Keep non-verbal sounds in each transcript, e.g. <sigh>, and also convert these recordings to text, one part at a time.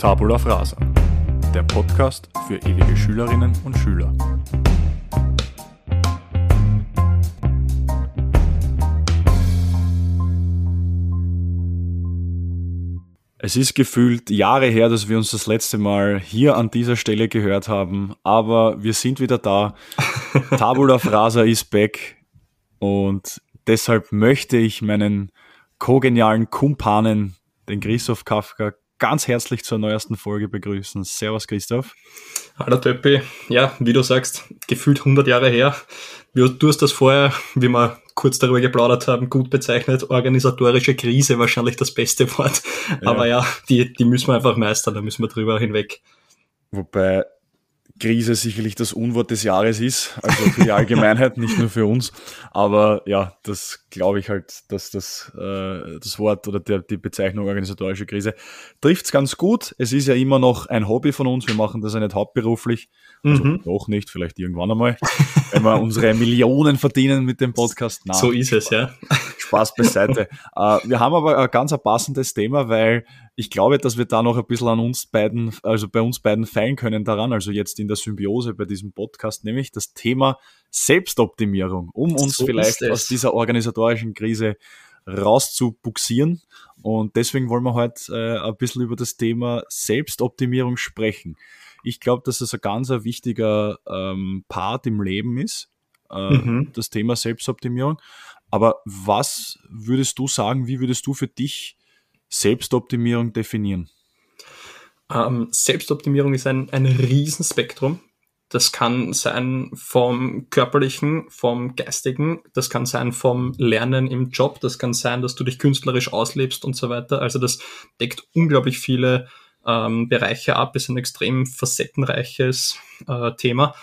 Tabula Frasa, der Podcast für ewige Schülerinnen und Schüler. Es ist gefühlt Jahre her, dass wir uns das letzte Mal hier an dieser Stelle gehört haben, aber wir sind wieder da. <laughs> Tabula Frasa ist back und deshalb möchte ich meinen kogenialen Kumpanen, den Christoph Kafka, ganz herzlich zur neuesten Folge begrüßen. Servus Christoph. Hallo Töppi. Ja, wie du sagst, gefühlt 100 Jahre her. Du hast das vorher, wie wir kurz darüber geplaudert haben, gut bezeichnet. Organisatorische Krise wahrscheinlich das beste Wort. Ja. Aber ja, die, die müssen wir einfach meistern, da müssen wir drüber hinweg. Wobei Krise sicherlich das Unwort des Jahres ist, also für die Allgemeinheit, nicht nur für uns. Aber ja, das glaube ich halt, dass das, äh, das Wort oder der, die Bezeichnung organisatorische Krise trifft's ganz gut. Es ist ja immer noch ein Hobby von uns, wir machen das ja nicht hauptberuflich. Also mhm. noch nicht, vielleicht irgendwann einmal, wenn wir unsere Millionen verdienen mit dem Podcast. Na, so ist es, ja. Spaß beiseite. <laughs> äh, wir haben aber ein ganz passendes Thema, weil ich glaube, dass wir da noch ein bisschen an uns beiden, also bei uns beiden feilen können daran, also jetzt in der Symbiose bei diesem Podcast, nämlich das Thema Selbstoptimierung, um uns so vielleicht aus dieser organisatorischen Krise rauszubuxieren. Und deswegen wollen wir heute äh, ein bisschen über das Thema Selbstoptimierung sprechen. Ich glaube, dass es ein ganz ein wichtiger ähm, Part im Leben ist, äh, mhm. das Thema Selbstoptimierung. Aber was würdest du sagen, wie würdest du für dich Selbstoptimierung definieren? Ähm, Selbstoptimierung ist ein, ein Riesenspektrum. Das kann sein vom körperlichen, vom geistigen, das kann sein vom Lernen im Job, das kann sein, dass du dich künstlerisch auslebst und so weiter. Also das deckt unglaublich viele ähm, Bereiche ab, ist ein extrem facettenreiches äh, Thema.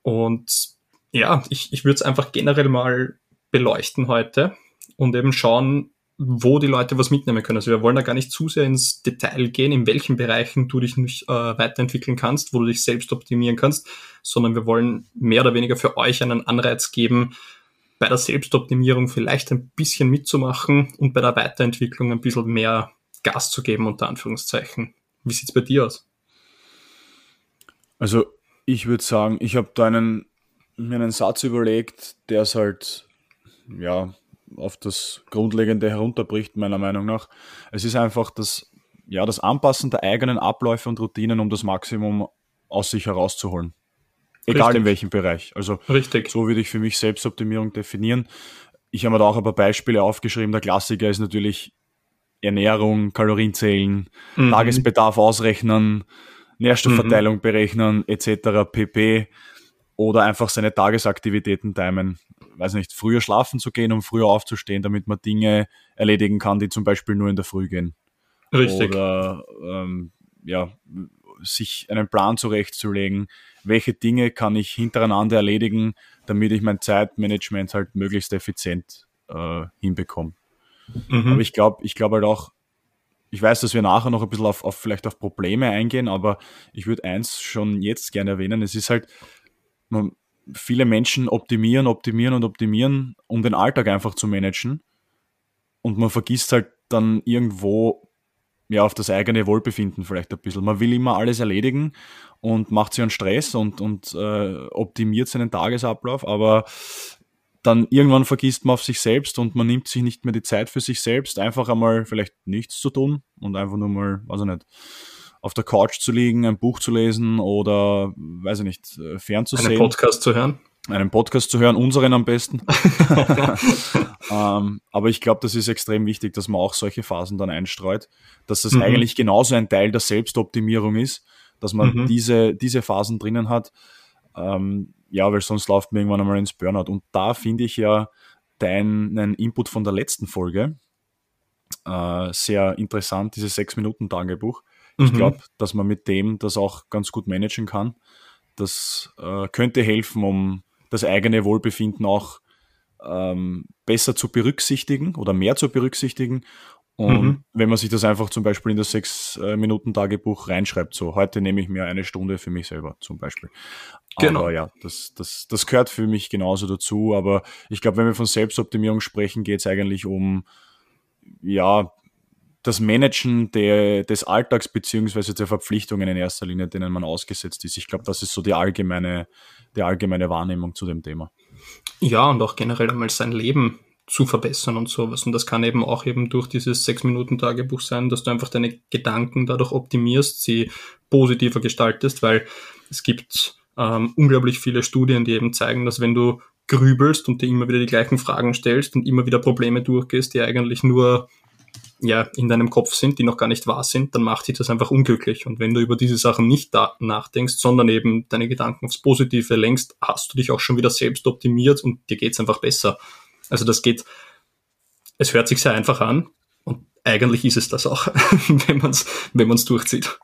Und ja, ich, ich würde es einfach generell mal beleuchten heute und eben schauen, wo die Leute was mitnehmen können. Also wir wollen da gar nicht zu sehr ins Detail gehen, in welchen Bereichen du dich nicht äh, weiterentwickeln kannst, wo du dich selbst optimieren kannst, sondern wir wollen mehr oder weniger für euch einen Anreiz geben, bei der Selbstoptimierung vielleicht ein bisschen mitzumachen und bei der Weiterentwicklung ein bisschen mehr Gas zu geben, unter Anführungszeichen. Wie sieht's bei dir aus? Also ich würde sagen, ich habe da einen, mir einen Satz überlegt, der es halt ja auf das Grundlegende herunterbricht, meiner Meinung nach. Es ist einfach das, ja, das Anpassen der eigenen Abläufe und Routinen, um das Maximum aus sich herauszuholen. Egal Richtig. in welchem Bereich. Also Richtig. so würde ich für mich Selbstoptimierung definieren. Ich habe mir da auch ein paar Beispiele aufgeschrieben. Der Klassiker ist natürlich Ernährung, Kalorienzählen, mhm. Tagesbedarf ausrechnen, Nährstoffverteilung mhm. berechnen, etc. pp. Oder einfach seine Tagesaktivitäten timen. Weiß nicht, früher schlafen zu gehen, um früher aufzustehen, damit man Dinge erledigen kann, die zum Beispiel nur in der Früh gehen. Richtig. Oder ähm, ja, sich einen Plan zurechtzulegen, welche Dinge kann ich hintereinander erledigen, damit ich mein Zeitmanagement halt möglichst effizient äh, hinbekomme. Mhm. Aber ich glaube, ich glaube halt auch, ich weiß, dass wir nachher noch ein bisschen auf, auf vielleicht auf Probleme eingehen, aber ich würde eins schon jetzt gerne erwähnen. Es ist halt, man, viele Menschen optimieren, optimieren und optimieren, um den Alltag einfach zu managen. Und man vergisst halt dann irgendwo ja auf das eigene Wohlbefinden vielleicht ein bisschen. Man will immer alles erledigen und macht sich einen Stress und, und äh, optimiert seinen Tagesablauf, aber dann irgendwann vergisst man auf sich selbst und man nimmt sich nicht mehr die Zeit für sich selbst, einfach einmal vielleicht nichts zu tun und einfach nur mal, weiß ich nicht, auf der Couch zu liegen, ein Buch zu lesen oder, weiß ich nicht, äh, fernzusehen. Einen Podcast zu hören. Einen Podcast zu hören, unseren am besten. <laughs> <laughs> ähm, aber ich glaube, das ist extrem wichtig, dass man auch solche Phasen dann einstreut, dass das mhm. eigentlich genauso ein Teil der Selbstoptimierung ist, dass man mhm. diese, diese Phasen drinnen hat. Ähm, ja, weil sonst läuft man irgendwann einmal ins Burnout. Und da finde ich ja deinen Input von der letzten Folge äh, sehr interessant, dieses 6-Minuten-Tagebuch. Ich mhm. glaube, dass man mit dem das auch ganz gut managen kann. Das äh, könnte helfen, um das eigene Wohlbefinden auch ähm, besser zu berücksichtigen oder mehr zu berücksichtigen und mhm. wenn man sich das einfach zum Beispiel in das Sechs-Minuten-Tagebuch reinschreibt, so heute nehme ich mir eine Stunde für mich selber zum Beispiel. Genau. Aber ja, das, das, das gehört für mich genauso dazu. Aber ich glaube, wenn wir von Selbstoptimierung sprechen, geht es eigentlich um, ja, das Managen der, des Alltags beziehungsweise der Verpflichtungen in erster Linie, denen man ausgesetzt ist. Ich glaube, das ist so die allgemeine, die allgemeine Wahrnehmung zu dem Thema. Ja, und auch generell einmal sein Leben zu verbessern und sowas. Und das kann eben auch eben durch dieses Sechs-Minuten-Tagebuch sein, dass du einfach deine Gedanken dadurch optimierst, sie positiver gestaltest, weil es gibt ähm, unglaublich viele Studien, die eben zeigen, dass wenn du grübelst und dir immer wieder die gleichen Fragen stellst und immer wieder Probleme durchgehst, die eigentlich nur ja, in deinem Kopf sind, die noch gar nicht wahr sind, dann macht dich das einfach unglücklich. Und wenn du über diese Sachen nicht nachdenkst, sondern eben deine Gedanken aufs Positive lenkst, hast du dich auch schon wieder selbst optimiert und dir geht's einfach besser. Also das geht, es hört sich sehr einfach an und eigentlich ist es das auch, <laughs> wenn man es wenn man's durchzieht.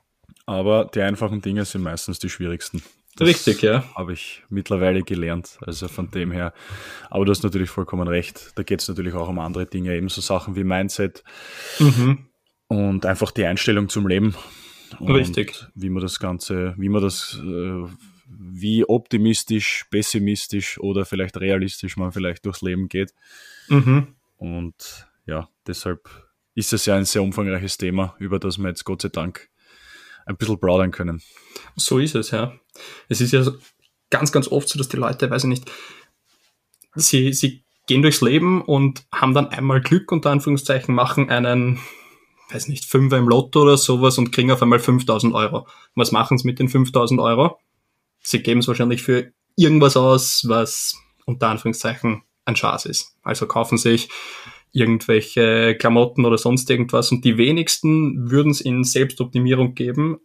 Aber die einfachen Dinge sind meistens die schwierigsten. Das Richtig, ja. Habe ich mittlerweile gelernt. Also von dem her. Aber du hast natürlich vollkommen recht. Da geht es natürlich auch um andere Dinge, eben so Sachen wie Mindset mhm. und einfach die Einstellung zum Leben. Richtig. Wie man das Ganze, wie man das, äh, wie optimistisch, pessimistisch oder vielleicht realistisch man vielleicht durchs Leben geht. Mhm. Und ja, deshalb ist es ja ein sehr umfangreiches Thema, über das wir jetzt Gott sei Dank ein bisschen plaudern können. So ist es, ja. Es ist ja ganz, ganz oft so, dass die Leute, weiß ich nicht, sie, sie gehen durchs Leben und haben dann einmal Glück, unter Anführungszeichen, machen einen, weiß nicht, Fünfer im Lotto oder sowas und kriegen auf einmal 5000 Euro. Was machen sie mit den 5000 Euro? Sie geben es wahrscheinlich für irgendwas aus, was unter Anführungszeichen ein Schatz ist. Also kaufen sich irgendwelche Klamotten oder sonst irgendwas. Und die wenigsten würden es in Selbstoptimierung geben.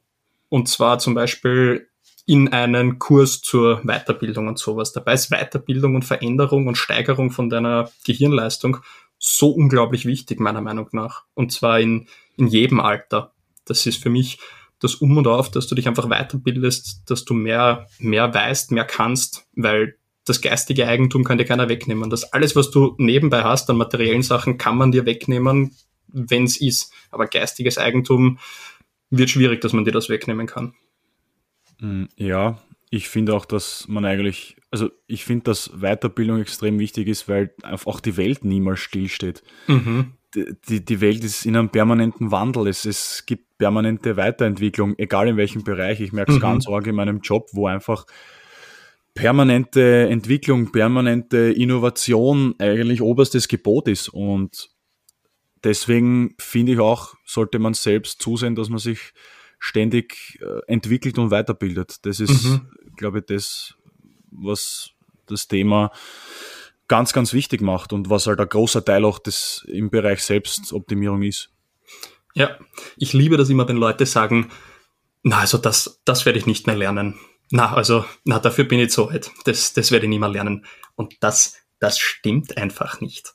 Und zwar zum Beispiel in einen Kurs zur Weiterbildung und sowas. Dabei ist Weiterbildung und Veränderung und Steigerung von deiner Gehirnleistung so unglaublich wichtig, meiner Meinung nach. Und zwar in, in jedem Alter. Das ist für mich das Um und Auf, dass du dich einfach weiterbildest, dass du mehr, mehr weißt, mehr kannst, weil das geistige Eigentum kann dir keiner wegnehmen. Das alles, was du nebenbei hast an materiellen Sachen, kann man dir wegnehmen, wenn es ist. Aber geistiges Eigentum wird schwierig, dass man dir das wegnehmen kann. Mm, ja, ich finde auch, dass man eigentlich, also ich finde, dass Weiterbildung extrem wichtig ist, weil auch die Welt niemals stillsteht. Mhm. Die, die Welt ist in einem permanenten Wandel. Es, es gibt permanente Weiterentwicklung, egal in welchem Bereich. Ich merke es mhm. ganz arg in meinem Job, wo einfach permanente Entwicklung, permanente Innovation eigentlich oberstes Gebot ist. Und deswegen finde ich auch, sollte man selbst zusehen, dass man sich ständig äh, entwickelt und weiterbildet. Das ist, mhm. glaube ich, das, was das Thema ganz, ganz wichtig macht und was halt ein großer Teil auch des im Bereich Selbstoptimierung ist. Ja, ich liebe das immer, wenn Leute sagen, na, also das, das werde ich nicht mehr lernen na, also, na, dafür bin ich zu alt. Das, das werde ich nie mehr lernen. Und das, das stimmt einfach nicht.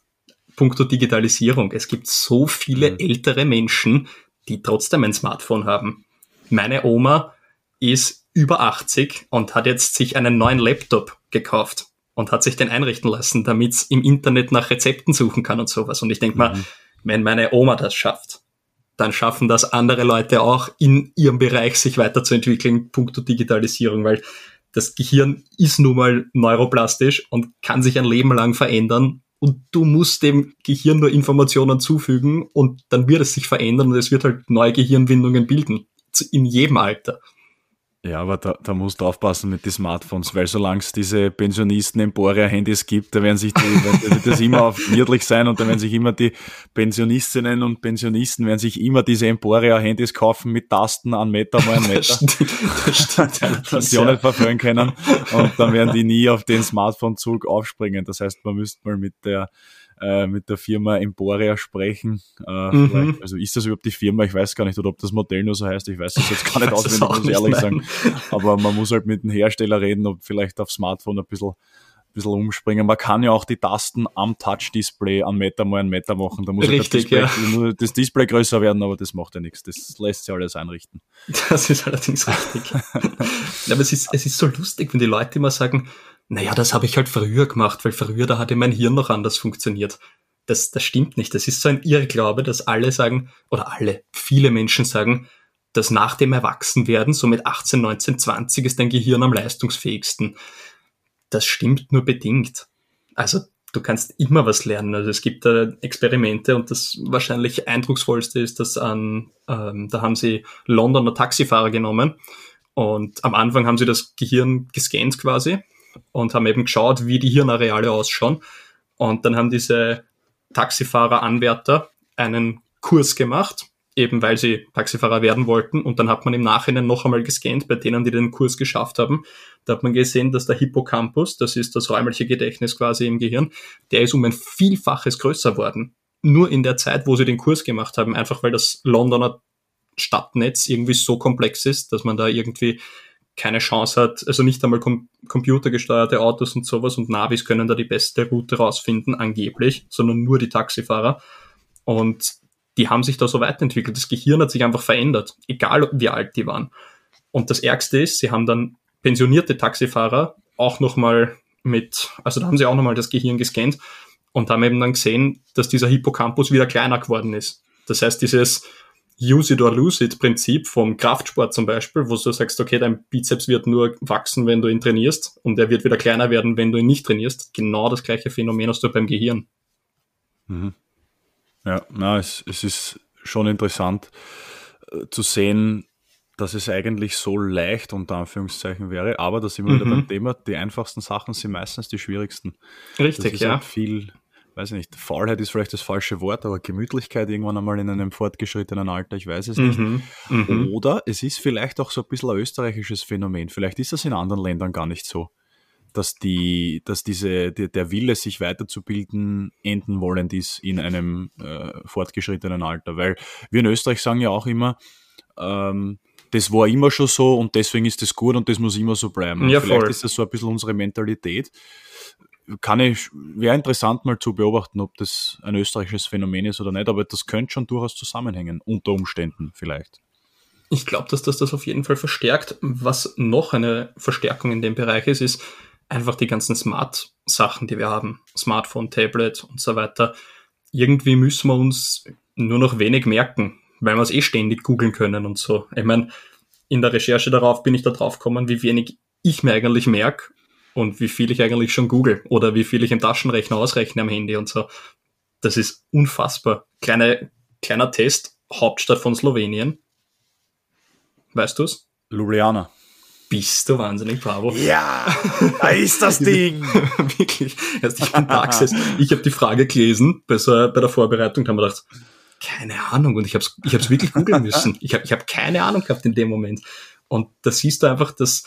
Punkto Digitalisierung. Es gibt so viele mhm. ältere Menschen, die trotzdem ein Smartphone haben. Meine Oma ist über 80 und hat jetzt sich einen neuen Laptop gekauft und hat sich den einrichten lassen, damit es im Internet nach Rezepten suchen kann und sowas. Und ich denke mhm. mal, wenn meine Oma das schafft, dann schaffen das andere Leute auch in ihrem Bereich sich weiterzuentwickeln, punkto Digitalisierung, weil das Gehirn ist nun mal neuroplastisch und kann sich ein Leben lang verändern und du musst dem Gehirn nur Informationen zufügen und dann wird es sich verändern und es wird halt neue Gehirnwindungen bilden. In jedem Alter. Ja, aber da, da musst du aufpassen mit den Smartphones, weil solange es diese Pensionisten-Emporia-Handys gibt, da werden sich die, <laughs> wird das immer auf niedlich sein und da werden sich immer die Pensionistinnen und Pensionisten werden sich immer diese Emporia-Handys kaufen mit Tasten an Meter mal ein Meter. <laughs> Das stimmt, das <laughs> sie auch nicht verfolgen können und dann werden die nie auf den Smartphone-Zug aufspringen. Das heißt, man müsste mal mit der äh, mit der Firma Emporia sprechen. Äh, mhm. Also ist das überhaupt die Firma? Ich weiß gar nicht, oder ob das Modell nur so heißt. Ich weiß es jetzt gar nicht auswendig, muss ich ehrlich sagen. Aber man muss halt mit dem Hersteller reden, ob vielleicht auf Smartphone ein bisschen bisschen umspringen. Man kann ja auch die Tasten am Touch-Display an Meter mal einen Meter machen. Da muss halt Richtig, das, Display, ja. das Display größer werden, aber das macht ja nichts. Das lässt sich alles einrichten. Das ist allerdings richtig. <laughs> aber es ist, es ist so lustig, wenn die Leute immer sagen, naja, das habe ich halt früher gemacht, weil früher da hatte mein Hirn noch anders funktioniert. Das, das stimmt nicht. Das ist so ein Irrglaube, dass alle sagen, oder alle, viele Menschen sagen, dass nach dem Erwachsenwerden, so mit 18, 19, 20, ist dein Gehirn am leistungsfähigsten. Das stimmt nur bedingt. Also du kannst immer was lernen. Also es gibt da Experimente und das wahrscheinlich eindrucksvollste ist, dass an, ähm, da haben sie Londoner Taxifahrer genommen und am Anfang haben sie das Gehirn gescannt quasi und haben eben geschaut, wie die Hirnareale ausschauen. Und dann haben diese Taxifahrer-Anwärter einen Kurs gemacht, eben weil sie Taxifahrer werden wollten. Und dann hat man im Nachhinein noch einmal gescannt bei denen, die den Kurs geschafft haben. Da hat man gesehen, dass der Hippocampus, das ist das räumliche Gedächtnis quasi im Gehirn, der ist um ein Vielfaches größer worden. Nur in der Zeit, wo sie den Kurs gemacht haben, einfach weil das Londoner Stadtnetz irgendwie so komplex ist, dass man da irgendwie keine Chance hat, also nicht einmal com computergesteuerte Autos und sowas und Navis können da die beste Route rausfinden, angeblich, sondern nur die Taxifahrer. Und die haben sich da so weiterentwickelt. Das Gehirn hat sich einfach verändert, egal wie alt die waren. Und das Ärgste ist, sie haben dann pensionierte Taxifahrer auch nochmal mit, also da haben sie auch nochmal das Gehirn gescannt und haben eben dann gesehen, dass dieser Hippocampus wieder kleiner geworden ist. Das heißt, dieses Use it or lose it Prinzip vom Kraftsport zum Beispiel, wo du sagst, okay, dein Bizeps wird nur wachsen, wenn du ihn trainierst und er wird wieder kleiner werden, wenn du ihn nicht trainierst. Genau das gleiche Phänomen hast du beim Gehirn. Mhm. Ja, na, es, es ist schon interessant äh, zu sehen, dass es eigentlich so leicht unter Anführungszeichen wäre, aber da sind wir mhm. wieder beim Thema, die einfachsten Sachen sind meistens die schwierigsten. Richtig, das ist ja. Halt viel, weiß ich nicht, Faulheit ist vielleicht das falsche Wort, aber Gemütlichkeit irgendwann einmal in einem fortgeschrittenen Alter, ich weiß es nicht. Mhm. Mhm. Oder es ist vielleicht auch so ein bisschen ein österreichisches Phänomen. Vielleicht ist das in anderen Ländern gar nicht so, dass die, dass diese, die, der Wille, sich weiterzubilden, enden wollend ist in einem äh, fortgeschrittenen Alter. Weil wir in Österreich sagen ja auch immer, ähm, das war immer schon so und deswegen ist das gut und das muss immer so bleiben. Ja, Vielleicht voll. ist das so ein bisschen unsere Mentalität kann ich, wäre interessant mal zu beobachten, ob das ein österreichisches Phänomen ist oder nicht, aber das könnte schon durchaus zusammenhängen, unter Umständen vielleicht. Ich glaube, dass das das auf jeden Fall verstärkt. Was noch eine Verstärkung in dem Bereich ist, ist einfach die ganzen Smart-Sachen, die wir haben. Smartphone, Tablet und so weiter. Irgendwie müssen wir uns nur noch wenig merken, weil wir es eh ständig googeln können und so. Ich meine, in der Recherche darauf bin ich da drauf gekommen, wie wenig ich mir eigentlich merke und wie viel ich eigentlich schon google oder wie viel ich im Taschenrechner ausrechne am Handy und so. Das ist unfassbar. Kleine, kleiner Test, Hauptstadt von Slowenien. Weißt du's? Ljubljana. Bist du wahnsinnig, bravo. Ja, da ist das <laughs> Ding. <laughs> Wirklich. Erst ich bin gesessen. Ich habe die Frage gelesen bei, so, bei der Vorbereitung, da haben wir gedacht, keine Ahnung. Und ich habe es ich hab's wirklich googeln müssen. Ich habe ich hab keine Ahnung gehabt in dem Moment. Und da siehst du einfach, dass,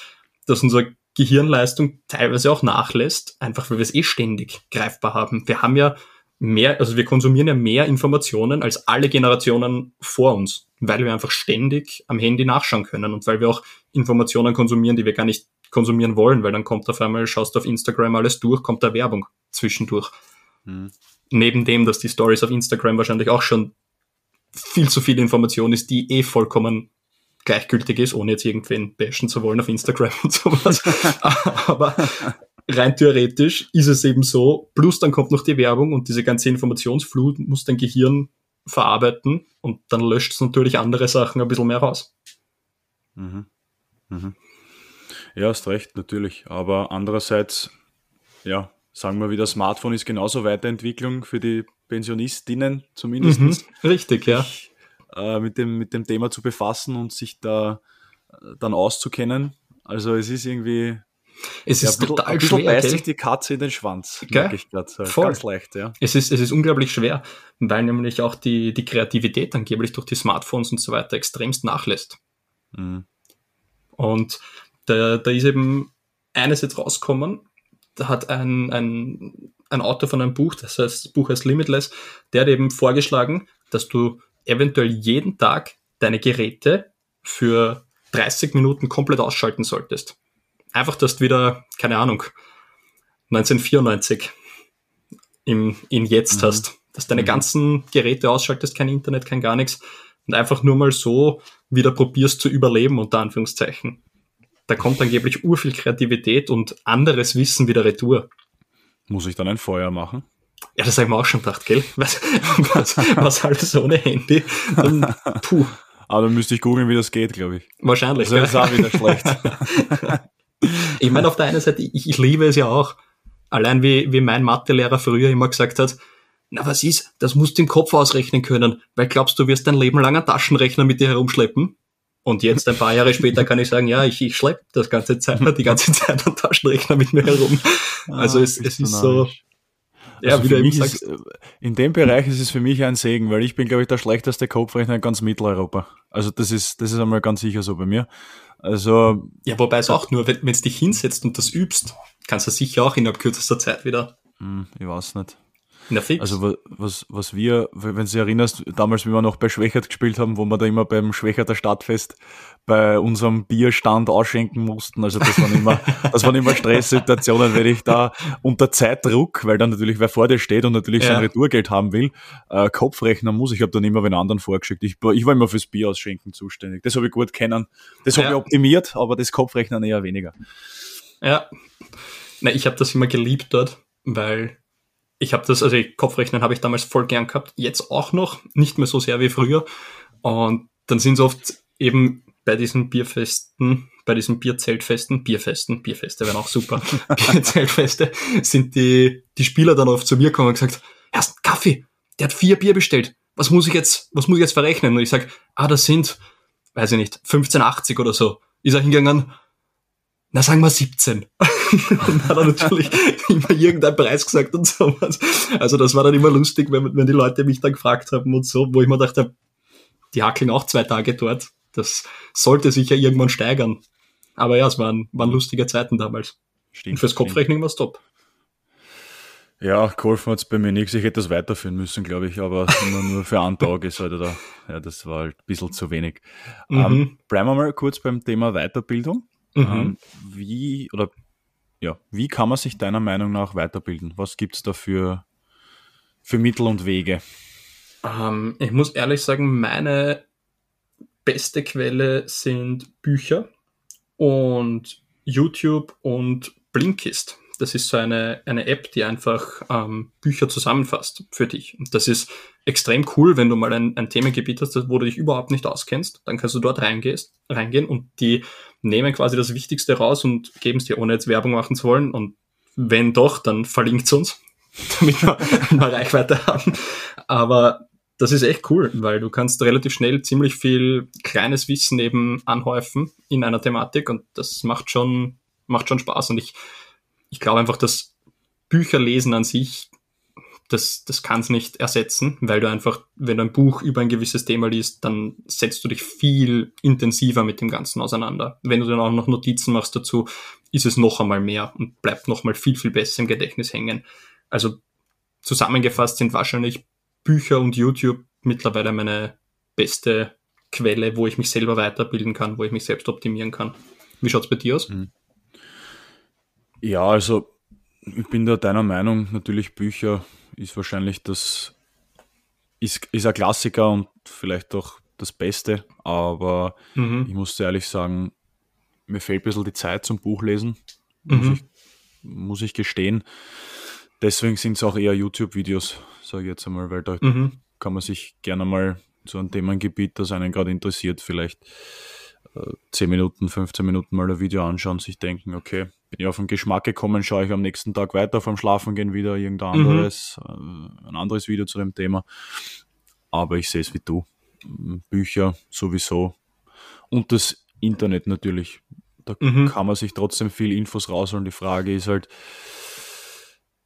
dass unser Gehirnleistung teilweise auch nachlässt, einfach weil wir es eh ständig greifbar haben. Wir haben ja mehr, also wir konsumieren ja mehr Informationen als alle Generationen vor uns, weil wir einfach ständig am Handy nachschauen können und weil wir auch Informationen konsumieren, die wir gar nicht konsumieren wollen, weil dann kommt auf einmal, schaust du auf Instagram alles durch, kommt da Werbung zwischendurch. Hm. Neben dem, dass die Stories auf Instagram wahrscheinlich auch schon viel zu viel Information ist, die eh vollkommen gleichgültig ist, ohne jetzt irgendwen bashen zu wollen auf Instagram <laughs> und sowas. <laughs> Aber rein theoretisch ist es eben so, plus dann kommt noch die Werbung und diese ganze Informationsflut muss dein Gehirn verarbeiten und dann löscht es natürlich andere Sachen ein bisschen mehr raus. Mhm. Mhm. Ja, hast recht, natürlich. Aber andererseits, ja, sagen wir wieder, Smartphone ist genauso Weiterentwicklung für die Pensionistinnen zumindest. Mhm, richtig, ja. Äh, mit, dem, mit dem Thema zu befassen und sich da äh, dann auszukennen. Also es ist irgendwie. Es ja, ist bisschen, total ein bisschen schwer. beißt sich die Katze in den Schwanz, Gell? merke ich gerade. Voll. Ganz leicht, ja. Es ist, es ist unglaublich schwer, weil nämlich auch die, die Kreativität angeblich durch die Smartphones und so weiter extremst nachlässt. Mhm. Und da, da ist eben eines jetzt rauskommen, da hat ein, ein, ein Autor von einem Buch, das heißt, das Buch heißt Limitless, der hat eben vorgeschlagen, dass du eventuell jeden Tag deine Geräte für 30 Minuten komplett ausschalten solltest. Einfach, dass du wieder, keine Ahnung, 1994 im, in jetzt Mhm. hast, dass deine Mhm. ganzen Geräte ausschaltest, kein Internet, kein gar nichts und einfach nur mal so wieder probierst zu überleben, unter Anführungszeichen. Da kommt angeblich urviel Kreativität und anderes Wissen wieder retour. Muss ich dann ein Feuer machen? Ja, das habe ich mir auch schon gedacht, gell? <laughs> Was, was, was alles ohne Handy? Dann, puh, Aber dann müsste ich googeln, wie das geht, glaube ich. wahrscheinlich. Das ist auch wieder schlecht. <laughs> Ich meine, auf der einen Seite, ich, ich liebe es ja auch, Allein wie, wie mein Mathelehrer früher immer gesagt hat, na was ist, das musst du im Kopf ausrechnen können, weil glaubst du, wirst dein Leben lang einen Taschenrechner mit dir herumschleppen? Und jetzt, ein paar Jahre später, kann ich sagen, ja, ich, ich schleppe das ganze Zeit, die ganze Zeit einen Taschenrechner mit mir herum. <laughs> Also ah, es, es ist so, ja, also sagst. Ist, in dem Bereich ist es für mich ein Segen, weil ich bin, glaube ich, der schlechteste Kopfrechner in ganz Mitteleuropa. Also das ist, das ist einmal ganz sicher so bei mir. Also. Ja, wobei es auch nur, wenn du dich hinsetzt und das übst, kannst du sicher auch innerhalb kürzester Zeit wieder. Hm, ich weiß nicht. Na fix. Also was, was wir, wenn du dich erinnerst, damals, wie wir noch bei Schwächert gespielt haben, wo wir da immer beim Schwächerter Stadtfest bei unserem Bierstand ausschenken mussten. Also das waren immer, <laughs> das waren immer Stresssituationen, wenn ich da unter Zeitdruck, weil dann natürlich wer vor dir steht und natürlich ja. sein Retourgeld haben will, äh, Kopf rechnen muss. Ich habe dann immer wen anderen vorgeschickt. Ich, ich war immer fürs Bier ausschenken zuständig. Das habe ich gut kennen. Das habe ja. ich optimiert, aber das Kopfrechnen eher weniger. Ja. Na, ich habe das immer geliebt dort, weil ich habe das, also Kopfrechnen habe ich damals voll gern gehabt, jetzt auch noch, nicht mehr so sehr wie früher. Und dann sind es oft eben bei diesen Bierfesten, bei diesen Bierzeltfesten, Bierfesten, Bierfeste wären auch super, <laughs> Bierzeltfeste, sind die, die Spieler dann oft zu mir gekommen und gesagt, erst Kaffee, der hat vier Bier bestellt. Was muss ich jetzt, was muss ich jetzt verrechnen? Und ich sag, ah, das sind, weiß ich nicht, 1580 oder so. Ist er hingegangen, na sagen wir 17. und hat er natürlich immer irgendeinen Preis gesagt und sowas. Also das war dann immer lustig, wenn, wenn die Leute mich dann gefragt haben und so, wo ich mir dachte, die hackeln auch zwei Tage dort. Das sollte sich ja irgendwann steigern. Aber ja, es waren, waren lustige Zeiten damals. Stimmt, und fürs Kopfrechnen war es top. Ja, geholfen hat es bei mir nichts. Ich hätte das weiterführen müssen, glaube ich, aber nur, nur für einen Tag ist halt da, ja, das war halt ein bisschen zu wenig. Mhm. Ähm, bleiben wir mal kurz beim Thema Weiterbildung. Mhm. Ähm, wie oder ja, wie kann man sich deiner Meinung nach weiterbilden? Was gibt es da für, für Mittel und Wege? Ähm, ich muss ehrlich sagen, meine beste Quelle sind Bücher und YouTube und Blinkist. Das ist so eine, eine App, die einfach ähm, Bücher zusammenfasst für dich. Und das ist extrem cool, wenn du mal ein, ein Themengebiet hast, wo du dich überhaupt nicht auskennst. Dann kannst du dort reingehst, reingehen und die nehmen quasi das Wichtigste raus und geben es dir, ohne jetzt Werbung machen zu wollen. Und wenn doch, dann verlinkt es uns, <laughs> damit wir <laughs> mal Reichweite haben. Aber das ist echt cool, weil du kannst relativ schnell ziemlich viel kleines Wissen eben anhäufen in einer Thematik und das macht schon, macht schon Spaß. Und ich, ich glaube einfach, dass Bücher lesen an sich das, das kann es nicht ersetzen, weil du einfach, wenn du ein Buch über ein gewisses Thema liest, dann setzt du dich viel intensiver mit dem Ganzen auseinander. Wenn du dann auch noch Notizen machst dazu, ist es noch einmal mehr und bleibt noch mal viel, viel besser im Gedächtnis hängen. Also zusammengefasst sind wahrscheinlich Bücher und YouTube mittlerweile meine beste Quelle, wo ich mich selber weiterbilden kann, wo ich mich selbst optimieren kann. Wie schaut's bei dir aus? Hm. Ja, also ich bin da deiner Meinung, natürlich Bücher ist wahrscheinlich das, ist, ist ein Klassiker und vielleicht auch das Beste, aber mhm. ich muss ehrlich sagen, mir fehlt ein bisschen die Zeit zum Buchlesen, mhm. muss, ich, muss ich gestehen. Deswegen sind es auch eher YouTube-Videos, sage ich jetzt einmal, weil da mhm. kann man sich gerne mal zu einem Themengebiet, das einen gerade interessiert, vielleicht 10 Minuten, 15 Minuten mal ein Video anschauen, sich denken, okay, bin ich auf den Geschmack gekommen, schaue ich am nächsten Tag weiter vom Schlafen gehen wieder irgendein mhm. anderes, mhm. ein anderes Video zu dem Thema. Aber ich sehe es wie du. Bücher sowieso. Und das Internet natürlich. Da mhm. kann man sich trotzdem viel Infos rausholen. Die Frage ist halt,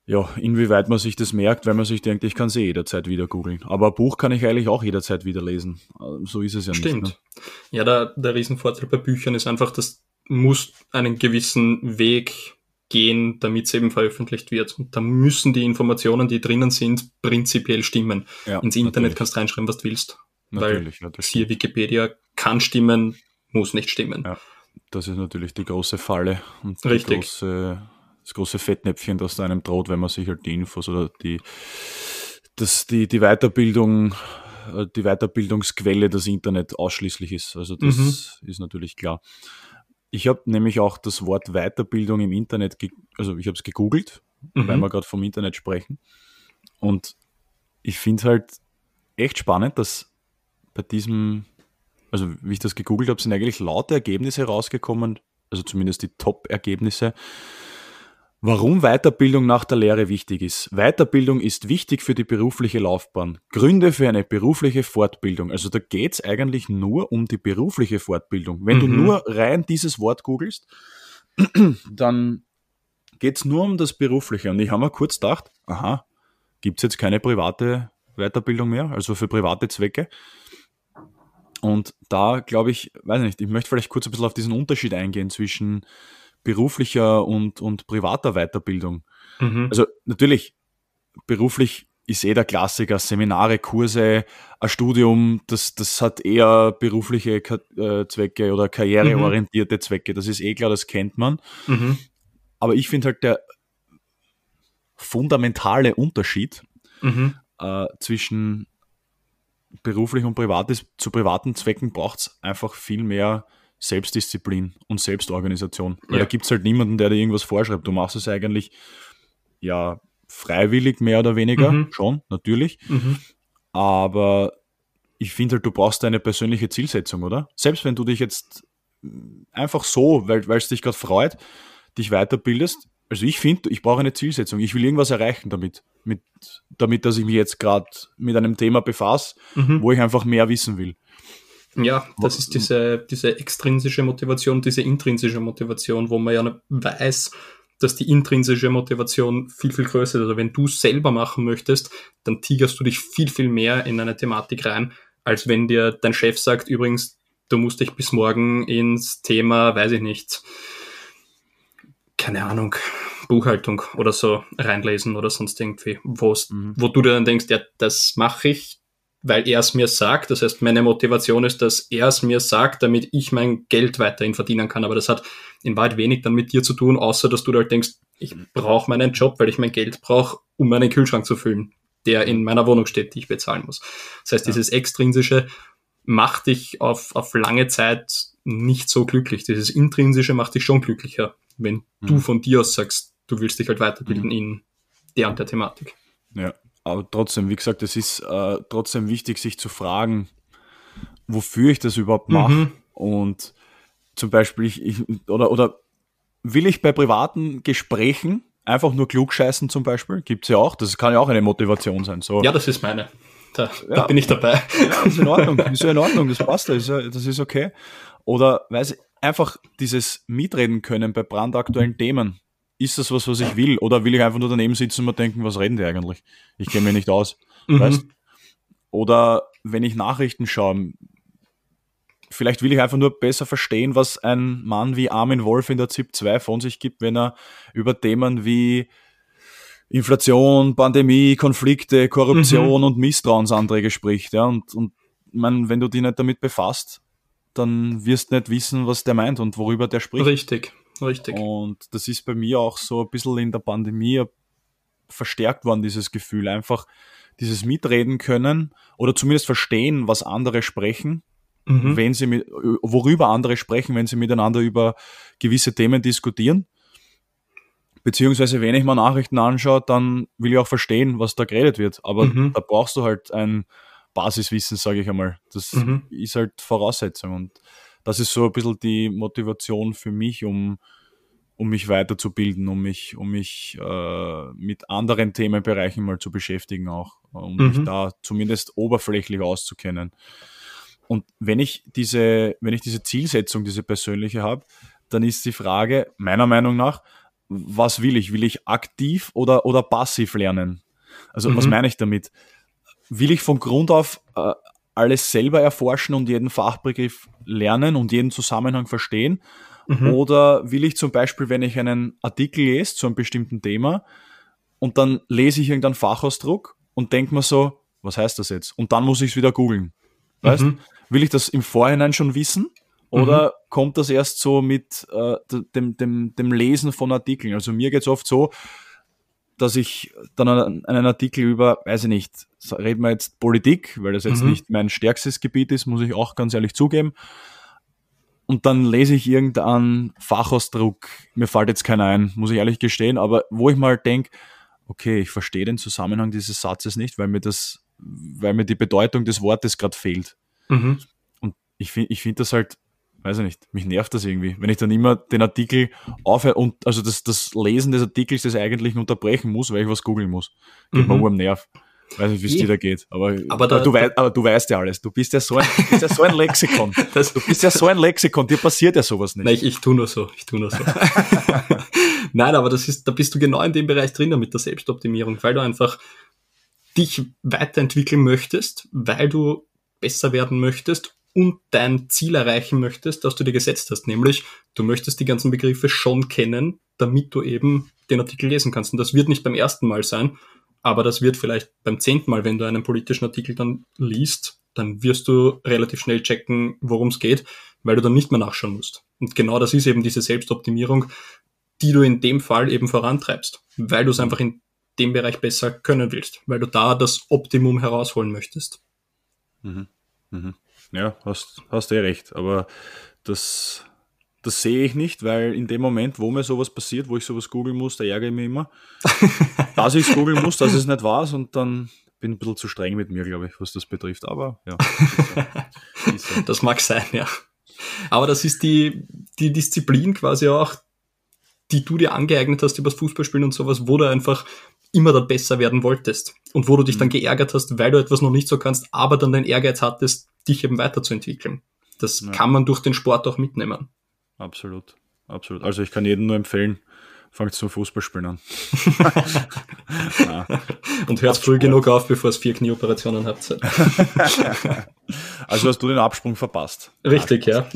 ja, inwieweit man sich das merkt, wenn man sich denkt, ich kann es eh jederzeit wieder googeln. Aber ein Buch kann ich eigentlich auch jederzeit wieder lesen. So ist es ja Stimmt. nicht. Stimmt. Ne? Ja, der, der Riesenvorteil bei Büchern ist einfach, dass muss einen gewissen Weg gehen, damit es eben veröffentlicht wird. Und da müssen die Informationen, die drinnen sind, prinzipiell stimmen. Ja, Ins Internet natürlich. kannst du reinschreiben, was du willst. Natürlich, weil ja, hier Wikipedia kann stimmen, muss nicht stimmen. Ja, das ist natürlich die große Falle und die Richtig. große das große Fettnäpfchen, das da einem droht, wenn man sich halt die Infos oder die, das, die, die Weiterbildung, äh, die Weiterbildungsquelle das Internet ausschließlich ist. Also das mhm. ist natürlich klar. Ich habe nämlich auch das Wort Weiterbildung im Internet, also ich habe es gegoogelt, mhm. weil wir gerade vom Internet sprechen. Und ich finde halt echt spannend, dass bei diesem, also wie ich das gegoogelt habe, sind eigentlich laute Ergebnisse rausgekommen, also zumindest die Top-Ergebnisse, Warum Weiterbildung nach der Lehre wichtig ist. Weiterbildung ist wichtig für die berufliche Laufbahn. Gründe für eine berufliche Fortbildung. Also da geht's eigentlich nur um die berufliche Fortbildung. Wenn mhm. du nur rein dieses Wort googelst, <clears throat> dann geht's nur um das Berufliche. Und ich habe mir kurz gedacht, aha, gibt's jetzt keine private Weiterbildung mehr, also für private Zwecke. Und da glaube ich, weiß nicht, ich möchte vielleicht kurz ein bisschen auf diesen Unterschied eingehen zwischen beruflicher und, und privater Weiterbildung. Mhm. Also natürlich, beruflich ist eh der Klassiker, Seminare, Kurse, ein Studium, das, das hat eher berufliche äh, Zwecke oder karriereorientierte mhm. Zwecke. Das ist eh klar, das kennt man. Mhm. Aber ich finde halt der fundamentale Unterschied mhm. äh, zwischen beruflich und privat ist, zu privaten Zwecken braucht es einfach viel mehr Selbstdisziplin und Selbstorganisation. Weil ja. da gibt es halt niemanden, der dir irgendwas vorschreibt. Du machst es eigentlich ja freiwillig mehr oder weniger, mhm. schon, natürlich. Mhm. Aber ich finde halt, du brauchst eine persönliche Zielsetzung, oder? Selbst wenn du dich jetzt einfach so, weil es dich gerade freut, dich weiterbildest. Also ich finde, ich brauche eine Zielsetzung. Ich will irgendwas erreichen damit. Mit, damit, dass ich mich jetzt gerade mit einem Thema befasse, mhm. wo ich einfach mehr wissen will. Ja, das ist diese, diese extrinsische Motivation, diese intrinsische Motivation, wo man ja weiß, dass die intrinsische Motivation viel, viel größer ist. Also wenn du selber machen möchtest, dann tigerst du dich viel, viel mehr in eine Thematik rein, als wenn dir dein Chef sagt, übrigens, du musst dich bis morgen ins Thema, weiß ich nicht, keine Ahnung, Buchhaltung oder so reinlesen oder sonst irgendwie, mhm. wo du dir dann denkst, ja, das mache ich, weil er es mir sagt. Das heißt, meine Motivation ist, dass er es mir sagt, damit ich mein Geld weiterhin verdienen kann. Aber das hat in Wahrheit wenig dann mit dir zu tun, außer dass du halt denkst, ich brauche meinen Job, weil ich mein Geld brauche, um meinen Kühlschrank zu füllen, der in meiner Wohnung steht, die ich bezahlen muss. Das heißt, ja. dieses Extrinsische macht dich auf, auf lange Zeit nicht so glücklich. Dieses Intrinsische macht dich schon glücklicher, wenn mhm. du von dir aus sagst, du willst dich halt weiterbilden mhm. in der und der Thematik. Ja, aber trotzdem, wie gesagt, es ist äh, trotzdem wichtig, sich zu fragen, wofür ich das überhaupt mache. Mhm. Und zum Beispiel, ich, ich, oder, oder will ich bei privaten Gesprächen einfach nur klugscheißen zum Beispiel? Gibt es ja auch. Das kann ja auch eine Motivation sein. So. Ja, das ist meine. Da, ja, da bin ich dabei. Ja, ist in Ordnung. <laughs> Ist ja in Ordnung. Das passt. Das ist, das ist okay. Oder weiß ich, einfach dieses Mitreden können bei brandaktuellen Themen ist das was, was ich will? Oder will ich einfach nur daneben sitzen und mir denken, was reden die eigentlich? Ich kenne mich nicht aus. Mhm. Weißt? Oder wenn ich Nachrichten schaue, vielleicht will ich einfach nur besser verstehen, was ein Mann wie Armin Wolf in der ZIP 2 von sich gibt, wenn er über Themen wie Inflation, Pandemie, Konflikte, Korruption mhm. und Misstrauensanträge spricht. Ja? Und, und man, wenn du dich nicht damit befasst, dann wirst du nicht wissen, was der meint und worüber der spricht. Richtig. Richtig. Und das ist bei mir auch so ein bisschen in der Pandemie verstärkt worden, dieses Gefühl. Einfach dieses Mitreden können oder zumindest verstehen, was andere sprechen, mhm. wenn sie mit, worüber andere sprechen, wenn sie miteinander über gewisse Themen diskutieren. Beziehungsweise, wenn ich mal Nachrichten anschaue, dann will ich auch verstehen, was da geredet wird. Aber mhm. da brauchst du halt ein Basiswissen, sage ich einmal. Das mhm. ist halt Voraussetzung. Und das ist so ein bisschen die Motivation für mich, um, um mich weiterzubilden, um mich, um mich äh, mit anderen Themenbereichen mal zu beschäftigen auch, um mhm. mich da zumindest oberflächlich auszukennen. Und wenn ich diese, wenn ich diese Zielsetzung, diese persönliche habe, dann ist die Frage, meiner Meinung nach, was will ich? Will ich aktiv oder, oder passiv lernen? Also, mhm. was meine ich damit? Will ich von Grund auf äh, alles selber erforschen und jeden Fachbegriff lernen und jeden Zusammenhang verstehen? Mhm. Oder will ich zum Beispiel, wenn ich einen Artikel lese zu einem bestimmten Thema und dann lese ich irgendeinen Fachausdruck und denke mir so, was heißt das jetzt? Und dann muss ich es wieder googeln. Weißt? Mhm. Will ich das im Vorhinein schon wissen? Oder mhm. kommt das erst so mit äh, dem, dem, dem Lesen von Artikeln? Also mir geht es oft so, dass ich dann einen Artikel über, weiß ich nicht, reden wir jetzt Politik, weil das jetzt mhm. nicht mein stärkstes Gebiet ist, muss ich auch ganz ehrlich zugeben. Und dann lese ich irgendeinen Fachausdruck, mir fällt jetzt keiner ein, muss ich ehrlich gestehen, aber wo ich mal denke, okay, ich verstehe den Zusammenhang dieses Satzes nicht, weil mir das, weil mir die Bedeutung des Wortes gerade fehlt. Mhm. Und ich finde ich finde das halt weiß ich nicht, mich nervt das irgendwie. Wenn ich dann immer den Artikel aufhöre und also das, das Lesen des Artikels des eigentlichen unterbrechen muss, weil ich was googeln muss. Geht mhm. mir am Nerv. Weiß nicht, wie es dir da geht. Aber, aber, da, aber, du wei aber du weißt ja alles. Du bist ja so ein, bist ja so ein Lexikon. <laughs> Das, du bist ja so ein Lexikon. Dir passiert ja sowas nicht. Nein, ich, ich tu nur so. Ich tu nur so. <laughs> Nein, aber das ist, da bist du genau in dem Bereich drinnen mit der Selbstoptimierung, weil du einfach dich weiterentwickeln möchtest, weil du besser werden möchtest und dein Ziel erreichen möchtest, das du dir gesetzt hast. Nämlich, du möchtest die ganzen Begriffe schon kennen, damit du eben den Artikel lesen kannst. Und das wird nicht beim ersten Mal sein, aber das wird vielleicht beim zehnten Mal, wenn du einen politischen Artikel dann liest, dann wirst du relativ schnell checken, worum es geht, weil du dann nicht mehr nachschauen musst. Und genau das ist eben diese Selbstoptimierung, die du in dem Fall eben vorantreibst, weil du es einfach in dem Bereich besser können willst, weil du da das Optimum herausholen möchtest. Mhm. Mhm. Ja, hast, hast eh recht. Aber das, das sehe ich nicht, weil in dem Moment, wo mir sowas passiert, wo ich sowas googeln muss, da ärgere ich mich immer, <laughs> dass ich es googeln muss, dass es nicht war und dann bin ich ein bisschen zu streng mit mir, glaube ich, was das betrifft. Aber ja. <laughs> Das mag sein, ja. Aber das ist die, die Disziplin quasi auch, die du dir angeeignet hast über das Fußballspielen und sowas, wo du einfach immer dann besser werden wolltest und wo du dich dann mhm. geärgert hast, weil du etwas noch nicht so kannst, aber dann den Ehrgeiz hattest, dich eben weiterzuentwickeln. Das ja. kann man durch den Sport auch mitnehmen. Absolut, absolut. Also ich kann jedem nur empfehlen, fangt zum Fußballspielen an. <laughs> Und hört früh genug auf, bevor es vier Knieoperationen habt. also hast du den Absprung verpasst. Richtig, ja.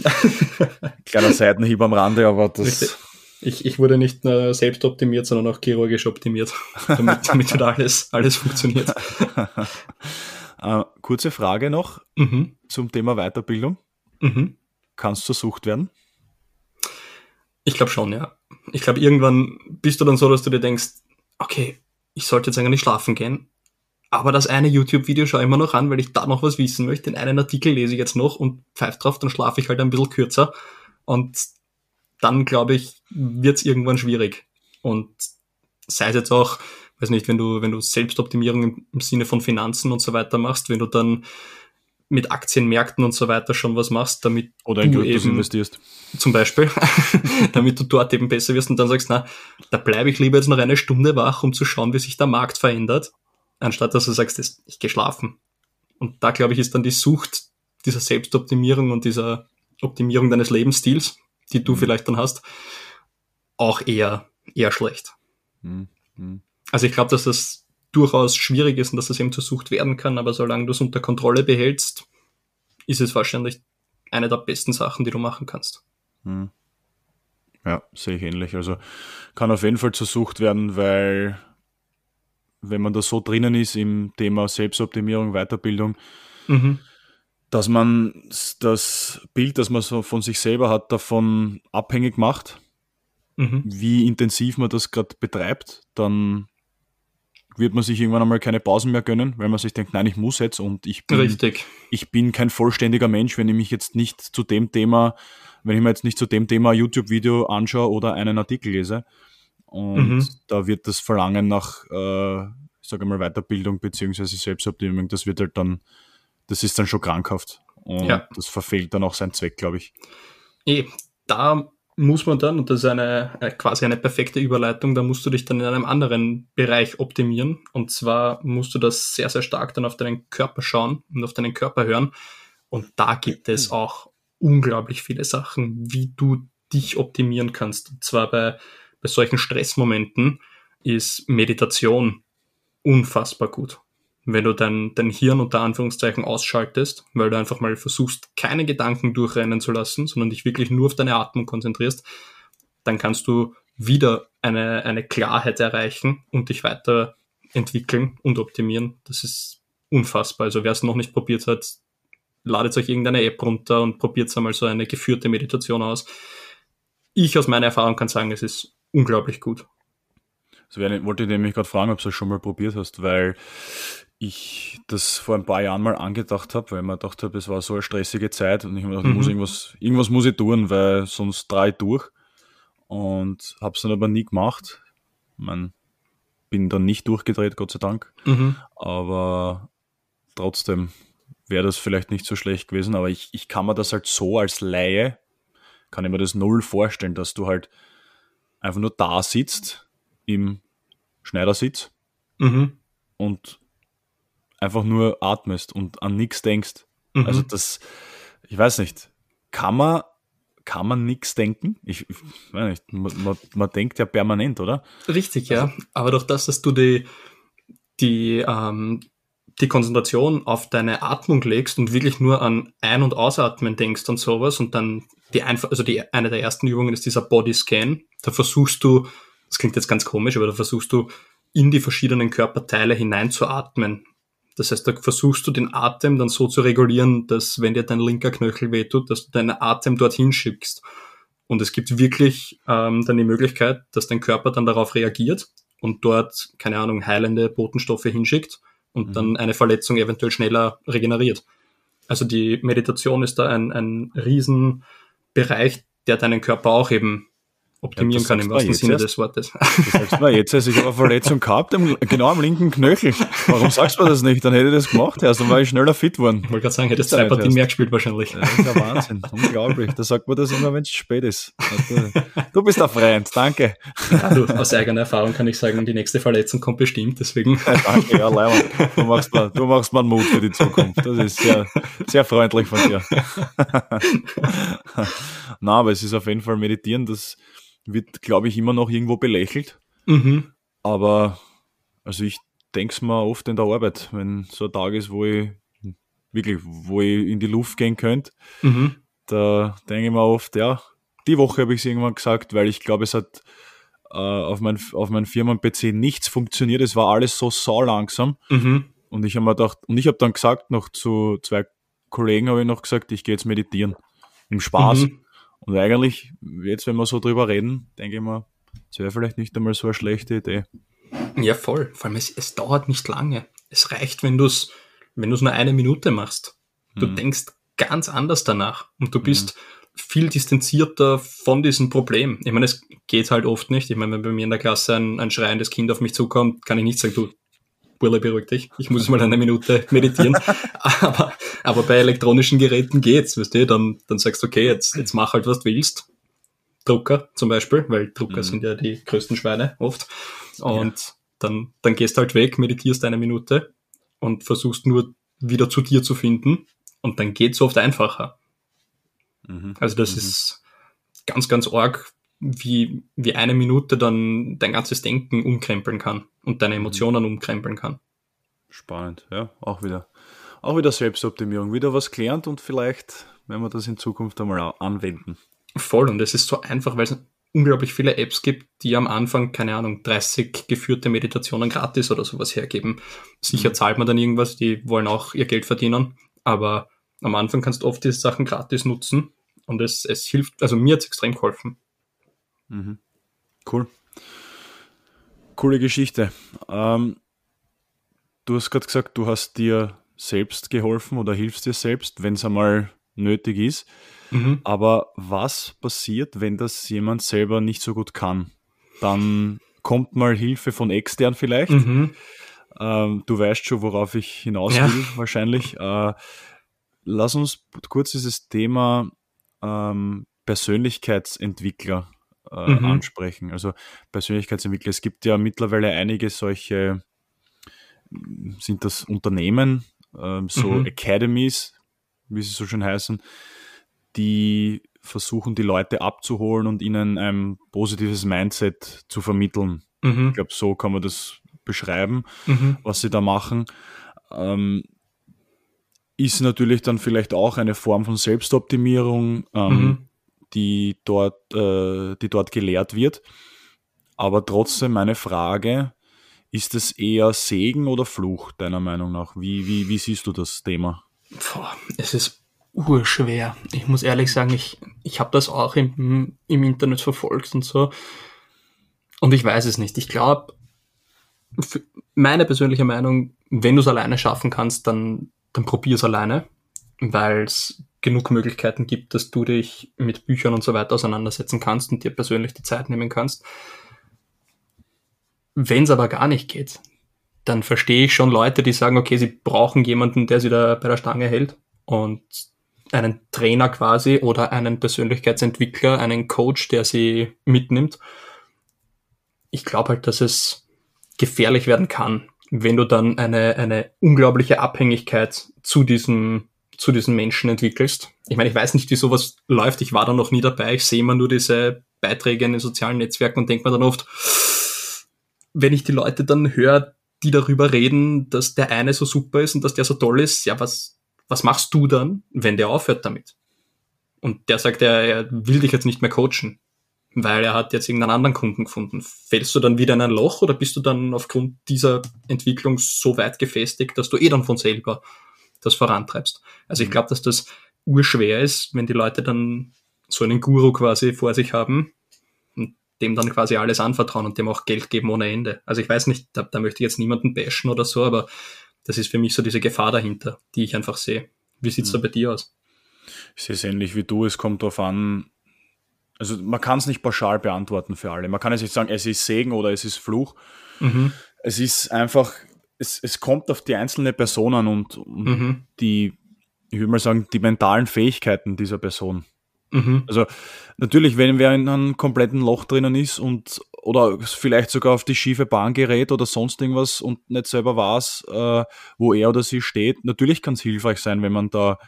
<laughs> Kleiner Seitenhieb am Rande, aber das. Richtig. Ich, ich wurde nicht nur selbst optimiert, sondern auch chirurgisch optimiert, <laughs> damit, damit alles, alles funktioniert. Äh, kurze Frage noch mhm. zum Thema Weiterbildung. Mhm. Kannst du sucht werden? Ich glaube schon, ja. Ich glaube, irgendwann bist du dann so, dass du dir denkst, okay, ich sollte jetzt eigentlich schlafen gehen, aber das eine YouTube-Video schaue ich immer noch an, weil ich da noch was wissen möchte. Den einen Artikel lese ich jetzt noch und pfeift drauf, dann schlafe ich halt ein bisschen kürzer. Und dann, glaube ich, wird es irgendwann schwierig. Und sei es jetzt auch, weiß nicht, wenn du, wenn du Selbstoptimierung im, Sinne von Finanzen und so weiter machst, wenn du dann mit Aktienmärkten und so weiter schon was machst, damit Oder in du eben investierst. Zum Beispiel, <laughs> damit du dort eben besser wirst und dann sagst, na, da bleibe ich lieber jetzt noch eine Stunde wach, um zu schauen, wie sich der Markt verändert, anstatt dass du sagst, ich gehe schlafen. Und da, glaube ich, ist dann die Sucht dieser Selbstoptimierung und dieser Optimierung deines Lebensstils, die du mhm. vielleicht dann hast, auch eher, eher schlecht. Mhm. Also ich glaube, dass das durchaus schwierig ist und dass das eben zur Sucht werden kann, aber solange du es unter Kontrolle behältst, ist es wahrscheinlich eine der besten Sachen, die du machen kannst. Hm. Ja, sehe ich ähnlich. Also kann auf jeden Fall zur Sucht werden, weil wenn man da so drinnen ist im Thema Selbstoptimierung, Weiterbildung, mhm. dass man das Bild, das man so von sich selber hat, davon abhängig macht, mhm. wie intensiv man das gerade betreibt, dann wird man sich irgendwann einmal keine Pausen mehr gönnen, weil man sich denkt, nein, ich muss jetzt und ich bin, Richtig. ich bin kein vollständiger Mensch, wenn ich mich jetzt nicht zu dem Thema, wenn ich mir jetzt nicht zu dem Thema YouTube-Video anschaue oder einen Artikel lese. Und mhm. da wird das Verlangen nach, äh, ich sage mal, Weiterbildung beziehungsweise Selbstoptimierung, das wird halt dann, das ist dann schon krankhaft. Und ja. das verfehlt dann auch seinen Zweck, glaube ich. Eh, da muss man dann, und das ist eine, äh, quasi eine perfekte Überleitung, da musst du dich dann in einem anderen Bereich optimieren. Und zwar musst du das sehr, sehr stark dann auf deinen Körper schauen und auf deinen Körper hören. Und da gibt es auch unglaublich viele Sachen, wie du dich optimieren kannst. Und zwar bei, bei solchen Stressmomenten ist Meditation unfassbar gut wenn du dein, dein Hirn unter Anführungszeichen ausschaltest, weil du einfach mal versuchst, keine Gedanken durchrennen zu lassen, sondern dich wirklich nur auf deine Atmung konzentrierst, dann kannst du wieder eine, eine Klarheit erreichen und dich weiterentwickeln und optimieren. Das ist unfassbar. Also wer es noch nicht probiert hat, ladet euch irgendeine App runter und probiert einmal so eine geführte Meditation aus. Ich aus meiner Erfahrung kann sagen, es ist unglaublich gut. Das wollte ich nämlich gerade fragen, ob du es schon mal probiert hast, weil ich das vor ein paar Jahren mal angedacht habe, weil ich mir gedacht habe, es war so eine stressige Zeit und ich habe gedacht, mhm. muss irgendwas, irgendwas muss ich tun, weil sonst drei durch. Und habe es dann aber nie gemacht. Ich mein, bin dann nicht durchgedreht, Gott sei Dank. Mhm. Aber trotzdem wäre das vielleicht nicht so schlecht gewesen. Aber ich, ich kann mir das halt so als Laie kann ich mir das null vorstellen, dass du halt einfach nur da sitzt im Schneidersitz Mhm. und einfach nur atmest und an nichts denkst. Mhm. Also das, ich weiß nicht, kann man, kann man nichts denken? Ich, ich weiß nicht, man, man, man denkt ja permanent, oder? Richtig, ja. Aber durch das, dass du die, die, ähm, die Konzentration auf deine Atmung legst und wirklich nur an Ein- und Ausatmen denkst und sowas und dann die einfach, also die, eine der ersten Übungen ist dieser Body Scan. Da versuchst du, das klingt jetzt ganz komisch, aber da versuchst du in die verschiedenen Körperteile hineinzuatmen. Das heißt, da versuchst du den Atem dann so zu regulieren, dass wenn dir dein linker Knöchel wehtut, dass du deinen Atem dorthin schickst. Und es gibt wirklich ähm, dann die Möglichkeit, dass dein Körper dann darauf reagiert und dort, keine Ahnung, heilende Botenstoffe hinschickt und Mhm. dann eine Verletzung eventuell schneller regeneriert. Also die Meditation ist da ein, ein Riesenbereich, der deinen Körper auch eben optimieren das kann im du wahrsten Sinne erst. des Wortes. Du sagst mir jetzt, also ich habe eine Verletzung gehabt, im, genau am linken Knöchel. Warum sagst du mir das nicht? Dann hätte ich das gemacht, erst dann war ich schneller fit worden. Ich wollte gerade sagen, hättest Ja, zwei Partien erst. mehr gespielt wahrscheinlich. Das ist ja Wahnsinn, unglaublich. Da sagt man das immer, wenn es spät ist. Du, du bist ein Freund, danke. Ja, du, aus eigener Erfahrung kann ich sagen, die nächste Verletzung kommt bestimmt, deswegen. Ja, danke, ja, Leimann. Du machst, mir, du machst mir einen Mut für die Zukunft. Das ist sehr, sehr freundlich von dir. <laughs> Na, aber es ist auf jeden Fall meditieren, das wird, glaube ich, immer noch irgendwo belächelt. Mhm. Aber also ich denke es mir oft in der Arbeit, wenn so ein Tag ist, wo ich wirklich, wo ich in die Luft gehen könnte, Mhm. da denke ich mir oft, ja, die Woche habe ich es irgendwann gesagt, weil ich glaube, es hat äh, auf mein, auf meinem Firmen-PC nichts funktioniert. Es war alles so sau langsam. Mhm. Und ich habe mir gedacht, und ich habe dann gesagt, noch zu zwei Kollegen habe ich noch gesagt, ich gehe jetzt meditieren. Im Spaß. Mhm. Und eigentlich, jetzt, wenn wir so drüber reden, denke ich mir, es wäre vielleicht nicht einmal so eine schlechte Idee. Ja, voll. Vor allem, es, es dauert nicht lange. Es reicht, wenn du es wenn du's nur eine Minute machst. Du Mhm. denkst ganz anders danach und du bist viel distanzierter von diesem Problem. Ich meine, es geht halt oft nicht. Ich meine, wenn bei mir in der Klasse ein, ein schreiendes Kind auf mich zukommt, kann ich nicht sagen, du, Burle, beruhig dich, ich muss mal eine Minute meditieren. <laughs> aber, aber bei elektronischen Geräten geht's, weißt du, dann, dann sagst du, okay, jetzt, jetzt mach halt, was du willst. Drucker zum Beispiel, weil Drucker Mhm. sind ja die größten Schweine oft. Und dann, dann gehst halt weg, meditierst eine Minute und versuchst nur wieder zu dir zu finden. Und dann geht's oft einfacher. Mhm. Also das Mhm. ist ganz, ganz arg, wie, wie eine Minute dann dein ganzes Denken umkrempeln kann und deine Emotionen umkrempeln kann. Spannend, ja, auch wieder. Auch wieder Selbstoptimierung, wieder was gelernt und vielleicht werden wir das in Zukunft einmal anwenden. Voll. Und es ist so einfach, weil es unglaublich viele Apps gibt, die am Anfang, keine Ahnung, 30 geführte Meditationen gratis oder sowas hergeben. Sicher Mhm. zahlt man dann irgendwas, die wollen auch ihr Geld verdienen, aber am Anfang kannst du oft diese Sachen gratis nutzen und es, es hilft, also mir hat es extrem geholfen. Mhm. Cool. Coole Geschichte. Ähm, du hast gerade gesagt, du hast dir selbst geholfen oder hilfst dir selbst, wenn es einmal nötig ist. Mhm. Aber was passiert, wenn das jemand selber nicht so gut kann? Dann kommt mal Hilfe von extern vielleicht. Mhm. Ähm, du weißt schon, worauf ich hinaus Ja. will, wahrscheinlich. Äh, lass uns kurz dieses Thema ähm, Persönlichkeitsentwickler äh, Mhm. ansprechen. Also Persönlichkeitsentwickler. Es gibt ja mittlerweile einige solche, sind das Unternehmen, ähm, so Mhm. Academies, wie sie so schön heißen, die versuchen, die Leute abzuholen und ihnen ein positives Mindset zu vermitteln. Ich Mhm. glaube, so kann man das beschreiben, Mhm. was sie da machen. Ähm, ist natürlich dann vielleicht auch eine Form von Selbstoptimierung, ähm, Mhm. Die, dort, äh, die dort gelehrt wird. Aber trotzdem meine Frage, ist es eher Segen oder Fluch, deiner Meinung nach? Wie, wie, wie siehst du das Thema? Boah, es ist urschwer. Ich muss ehrlich sagen, ich, ich habe das auch im, im Internet verfolgt und so. Und ich weiß es nicht. Ich glaube, meine persönliche Meinung, wenn du es alleine schaffen kannst, dann, dann probier es alleine, weil es genug Möglichkeiten gibt, dass du dich mit Büchern und so weiter auseinandersetzen kannst und dir persönlich die Zeit nehmen kannst. Wenn es aber gar nicht geht, dann verstehe ich schon Leute, die sagen, okay, sie brauchen jemanden, der sie da bei der Stange hält. Und einen Trainer quasi oder einen Persönlichkeitsentwickler, einen Coach, der sie mitnimmt. Ich glaube halt, dass es gefährlich werden kann, wenn du dann eine, eine unglaubliche Abhängigkeit zu diesem, zu diesen Menschen entwickelst. Ich meine, ich weiß nicht, wie sowas läuft. Ich war da noch nie dabei. Ich sehe immer nur diese Beiträge in den sozialen Netzwerken und denke mir dann oft, wenn ich die Leute dann höre, die darüber reden, dass der eine so super ist und dass der so toll ist, ja, was, was machst du dann, wenn der aufhört damit? Und der sagt, er, er will dich jetzt nicht mehr coachen, weil er hat jetzt irgendeinen anderen Kunden gefunden. Fällst du dann wieder in ein Loch oder bist du dann aufgrund dieser Entwicklung so weit gefestigt, dass du eh dann von selber das vorantreibst? Also ich mhm. glaube, dass das urschwer ist, wenn die Leute dann so einen Guru quasi vor sich haben und dem dann quasi alles anvertrauen und dem auch Geld geben ohne Ende. Also ich weiß nicht, da, da möchte ich jetzt niemanden bashen oder so, aber das ist für mich so diese Gefahr dahinter, die ich einfach sehe. Wie sieht's mhm. da bei dir aus? Ich sehe es ähnlich wie du. Es kommt darauf an, also man kann es nicht pauschal beantworten für alle. Man kann jetzt nicht sagen, es ist Segen oder es ist Fluch. Mhm. Es ist einfach, es, es kommt auf die einzelne Person an und, und mhm. die, ich würde mal sagen, die mentalen Fähigkeiten dieser Person. Mhm. Also natürlich, wenn wer in einem kompletten Loch drinnen ist und oder vielleicht sogar auf die schiefe Bahn gerät oder sonst irgendwas und nicht selber weiß, äh, wo er oder sie steht, natürlich kann es hilfreich sein, wenn man da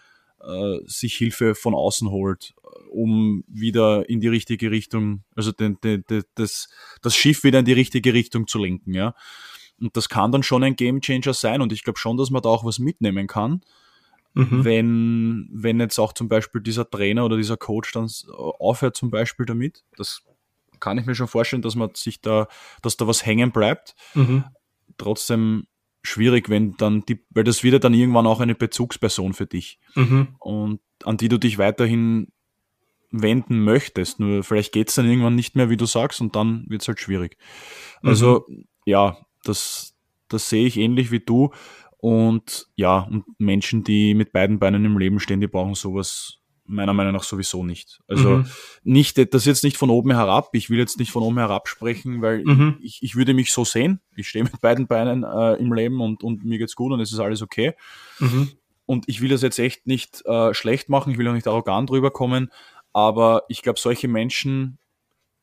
äh, sich Hilfe von außen holt, um wieder in die richtige Richtung, also den, den, den, das, das Schiff wieder in die richtige Richtung zu lenken, ja. Und das kann dann schon ein Gamechanger sein und ich glaube schon, dass man da auch was mitnehmen kann. Mhm. Wenn, wenn jetzt auch zum Beispiel dieser Trainer oder dieser Coach dann aufhört zum Beispiel damit, das kann ich mir schon vorstellen, dass man sich da, dass da was hängen bleibt. Mhm. Trotzdem schwierig, wenn dann die, weil das wird dann irgendwann auch eine Bezugsperson für dich mhm. und an die du dich weiterhin wenden möchtest. Nur vielleicht geht es dann irgendwann nicht mehr, wie du sagst, und dann wird es halt schwierig. Also mhm. ja, das, das sehe ich ähnlich wie du. Und ja, und Menschen, die mit beiden Beinen im Leben stehen, die brauchen sowas meiner Meinung nach sowieso nicht. Also mhm. nicht, das jetzt nicht von oben herab. Ich will jetzt nicht von oben herab sprechen, weil mhm. ich, ich würde mich so sehen. Ich stehe mit beiden Beinen äh, im Leben und, und mir geht's gut und es ist alles okay. Mhm. Und ich will das jetzt echt nicht äh, schlecht machen. Ich will auch nicht arrogant rüberkommen. Aber ich glaube, solche Menschen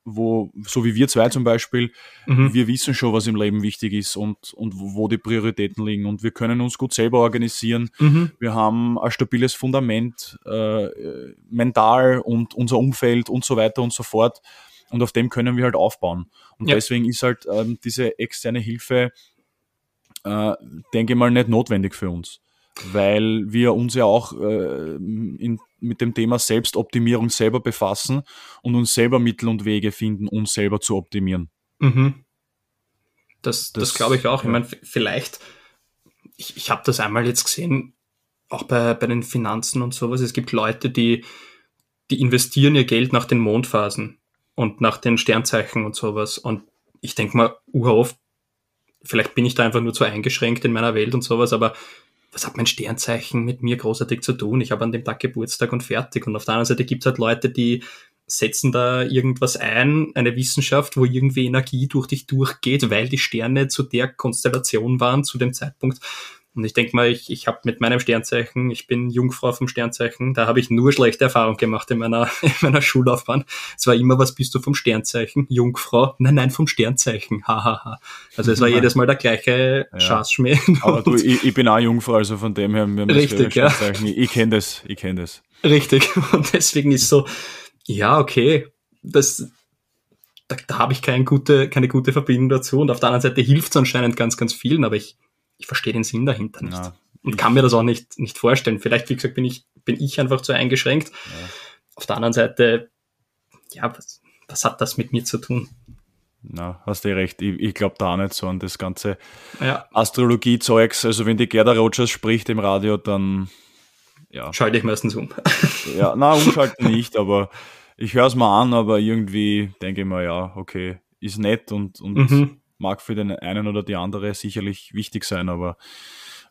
wo, so wie wir zwei zum Beispiel, mhm. wir wissen schon, was im Leben wichtig ist und, und wo die Prioritäten liegen. Und wir können uns gut selber organisieren. Mhm. Wir haben ein stabiles Fundament, äh, mental und unser Umfeld und so weiter und so fort. Und auf dem können wir halt aufbauen. Und ja. deswegen ist halt ähm, diese externe Hilfe, äh, denke ich mal, nicht notwendig für uns weil wir uns ja auch äh, in, mit dem Thema Selbstoptimierung selber befassen und uns selber Mittel und Wege finden, uns selber zu optimieren. Mhm. Das, das, das glaube ich auch. Ja. Ich meine, vielleicht, ich, ich habe das einmal jetzt gesehen, auch bei, bei den Finanzen und sowas. Es gibt Leute, die, die investieren ihr Geld nach den Mondphasen und nach den Sternzeichen und sowas. Und ich denke mal, oft, vielleicht bin ich da einfach nur zu eingeschränkt in meiner Welt und sowas, aber was hat mein Sternzeichen mit mir großartig zu tun? Ich habe an dem Tag Geburtstag und fertig. Und auf der anderen Seite gibt es halt Leute, die setzen da irgendwas ein, eine Wissenschaft, wo irgendwie Energie durch dich durchgeht, weil die Sterne zu der Konstellation waren zu dem Zeitpunkt. Und ich denke mal, ich, ich habe mit meinem Sternzeichen, ich bin Jungfrau vom Sternzeichen, da habe ich nur schlechte Erfahrungen gemacht in meiner, <laughs> in meiner Schullaufbahn. Es war immer, was bist du vom Sternzeichen? Jungfrau? Nein, nein, vom Sternzeichen. Hahaha. Ha, ha. Also es war jedes Mal der gleiche ja. Schaßschmäh. Aber du, <laughs> ich, ich, bin auch Jungfrau, also von dem her, wir haben Richtig, ja. Ich, ich kenne das, ich kenne das. Richtig. <laughs> Und deswegen ist so, ja, okay, das, da, da habe ich keine gute, keine gute Verbindung dazu. Und auf der anderen Seite hilft es anscheinend ganz, ganz vielen, aber ich ich verstehe den Sinn dahinter nicht. Ja, und kann mir das auch nicht, nicht vorstellen. Vielleicht, wie gesagt, bin ich, bin ich einfach zu eingeschränkt. Ja. Auf der anderen Seite, ja, was, was hat das mit mir zu tun? Na, hast du recht. Ich, ich glaube da auch nicht so an das ganze ja. Astrologie-Zeugs. Also wenn die Gerda Rogers spricht im Radio, dann ja. Schalte ich meistens um. <laughs> ja, na, umschalten nicht, aber ich höre es mal an, aber irgendwie denke ich mir, ja, okay, ist nett und, und mhm mag für den einen oder die andere sicherlich wichtig sein, aber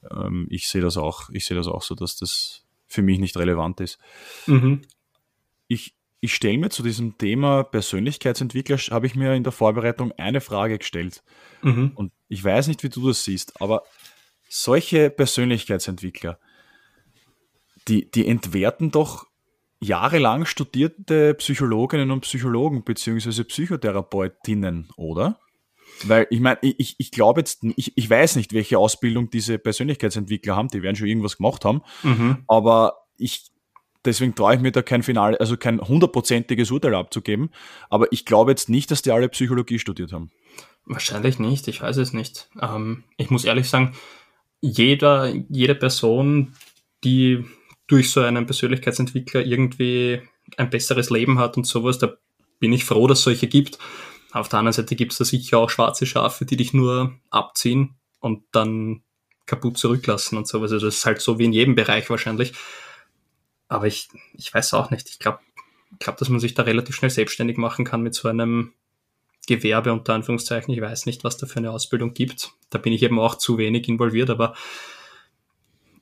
ähm, ich sehe das auch, ich sehe das auch so, dass das für mich nicht relevant ist. Mhm. Ich, ich stelle mir zu diesem Thema Persönlichkeitsentwickler, habe ich mir in der Vorbereitung eine Frage gestellt. Mhm. Und ich weiß nicht, wie du das siehst, aber solche Persönlichkeitsentwickler, die, die entwerten doch jahrelang studierte Psychologinnen und Psychologen beziehungsweise Psychotherapeutinnen, oder? Weil ich meine, ich, ich glaube jetzt, ich, ich weiß nicht, welche Ausbildung diese Persönlichkeitsentwickler haben, die werden schon irgendwas gemacht haben, mhm. aber ich, deswegen traue ich mir da kein Final, also kein hundertprozentiges Urteil abzugeben, aber ich glaube jetzt nicht, dass die alle Psychologie studiert haben. Wahrscheinlich nicht, ich weiß es nicht. Ähm, ich muss ehrlich sagen, jeder, jede Person, die durch so einen Persönlichkeitsentwickler irgendwie ein besseres Leben hat und sowas, da bin ich froh, dass es solche gibt. Auf der anderen Seite gibt es da sicher auch schwarze Schafe, die dich nur abziehen und dann kaputt zurücklassen und sowas. Also das ist halt so wie in jedem Bereich wahrscheinlich. Aber ich, ich weiß auch nicht. Ich glaube, glaub, dass man sich da relativ schnell selbstständig machen kann mit so einem Gewerbe unter Anführungszeichen. Ich weiß nicht, was da für eine Ausbildung gibt. Da bin ich eben auch zu wenig involviert, aber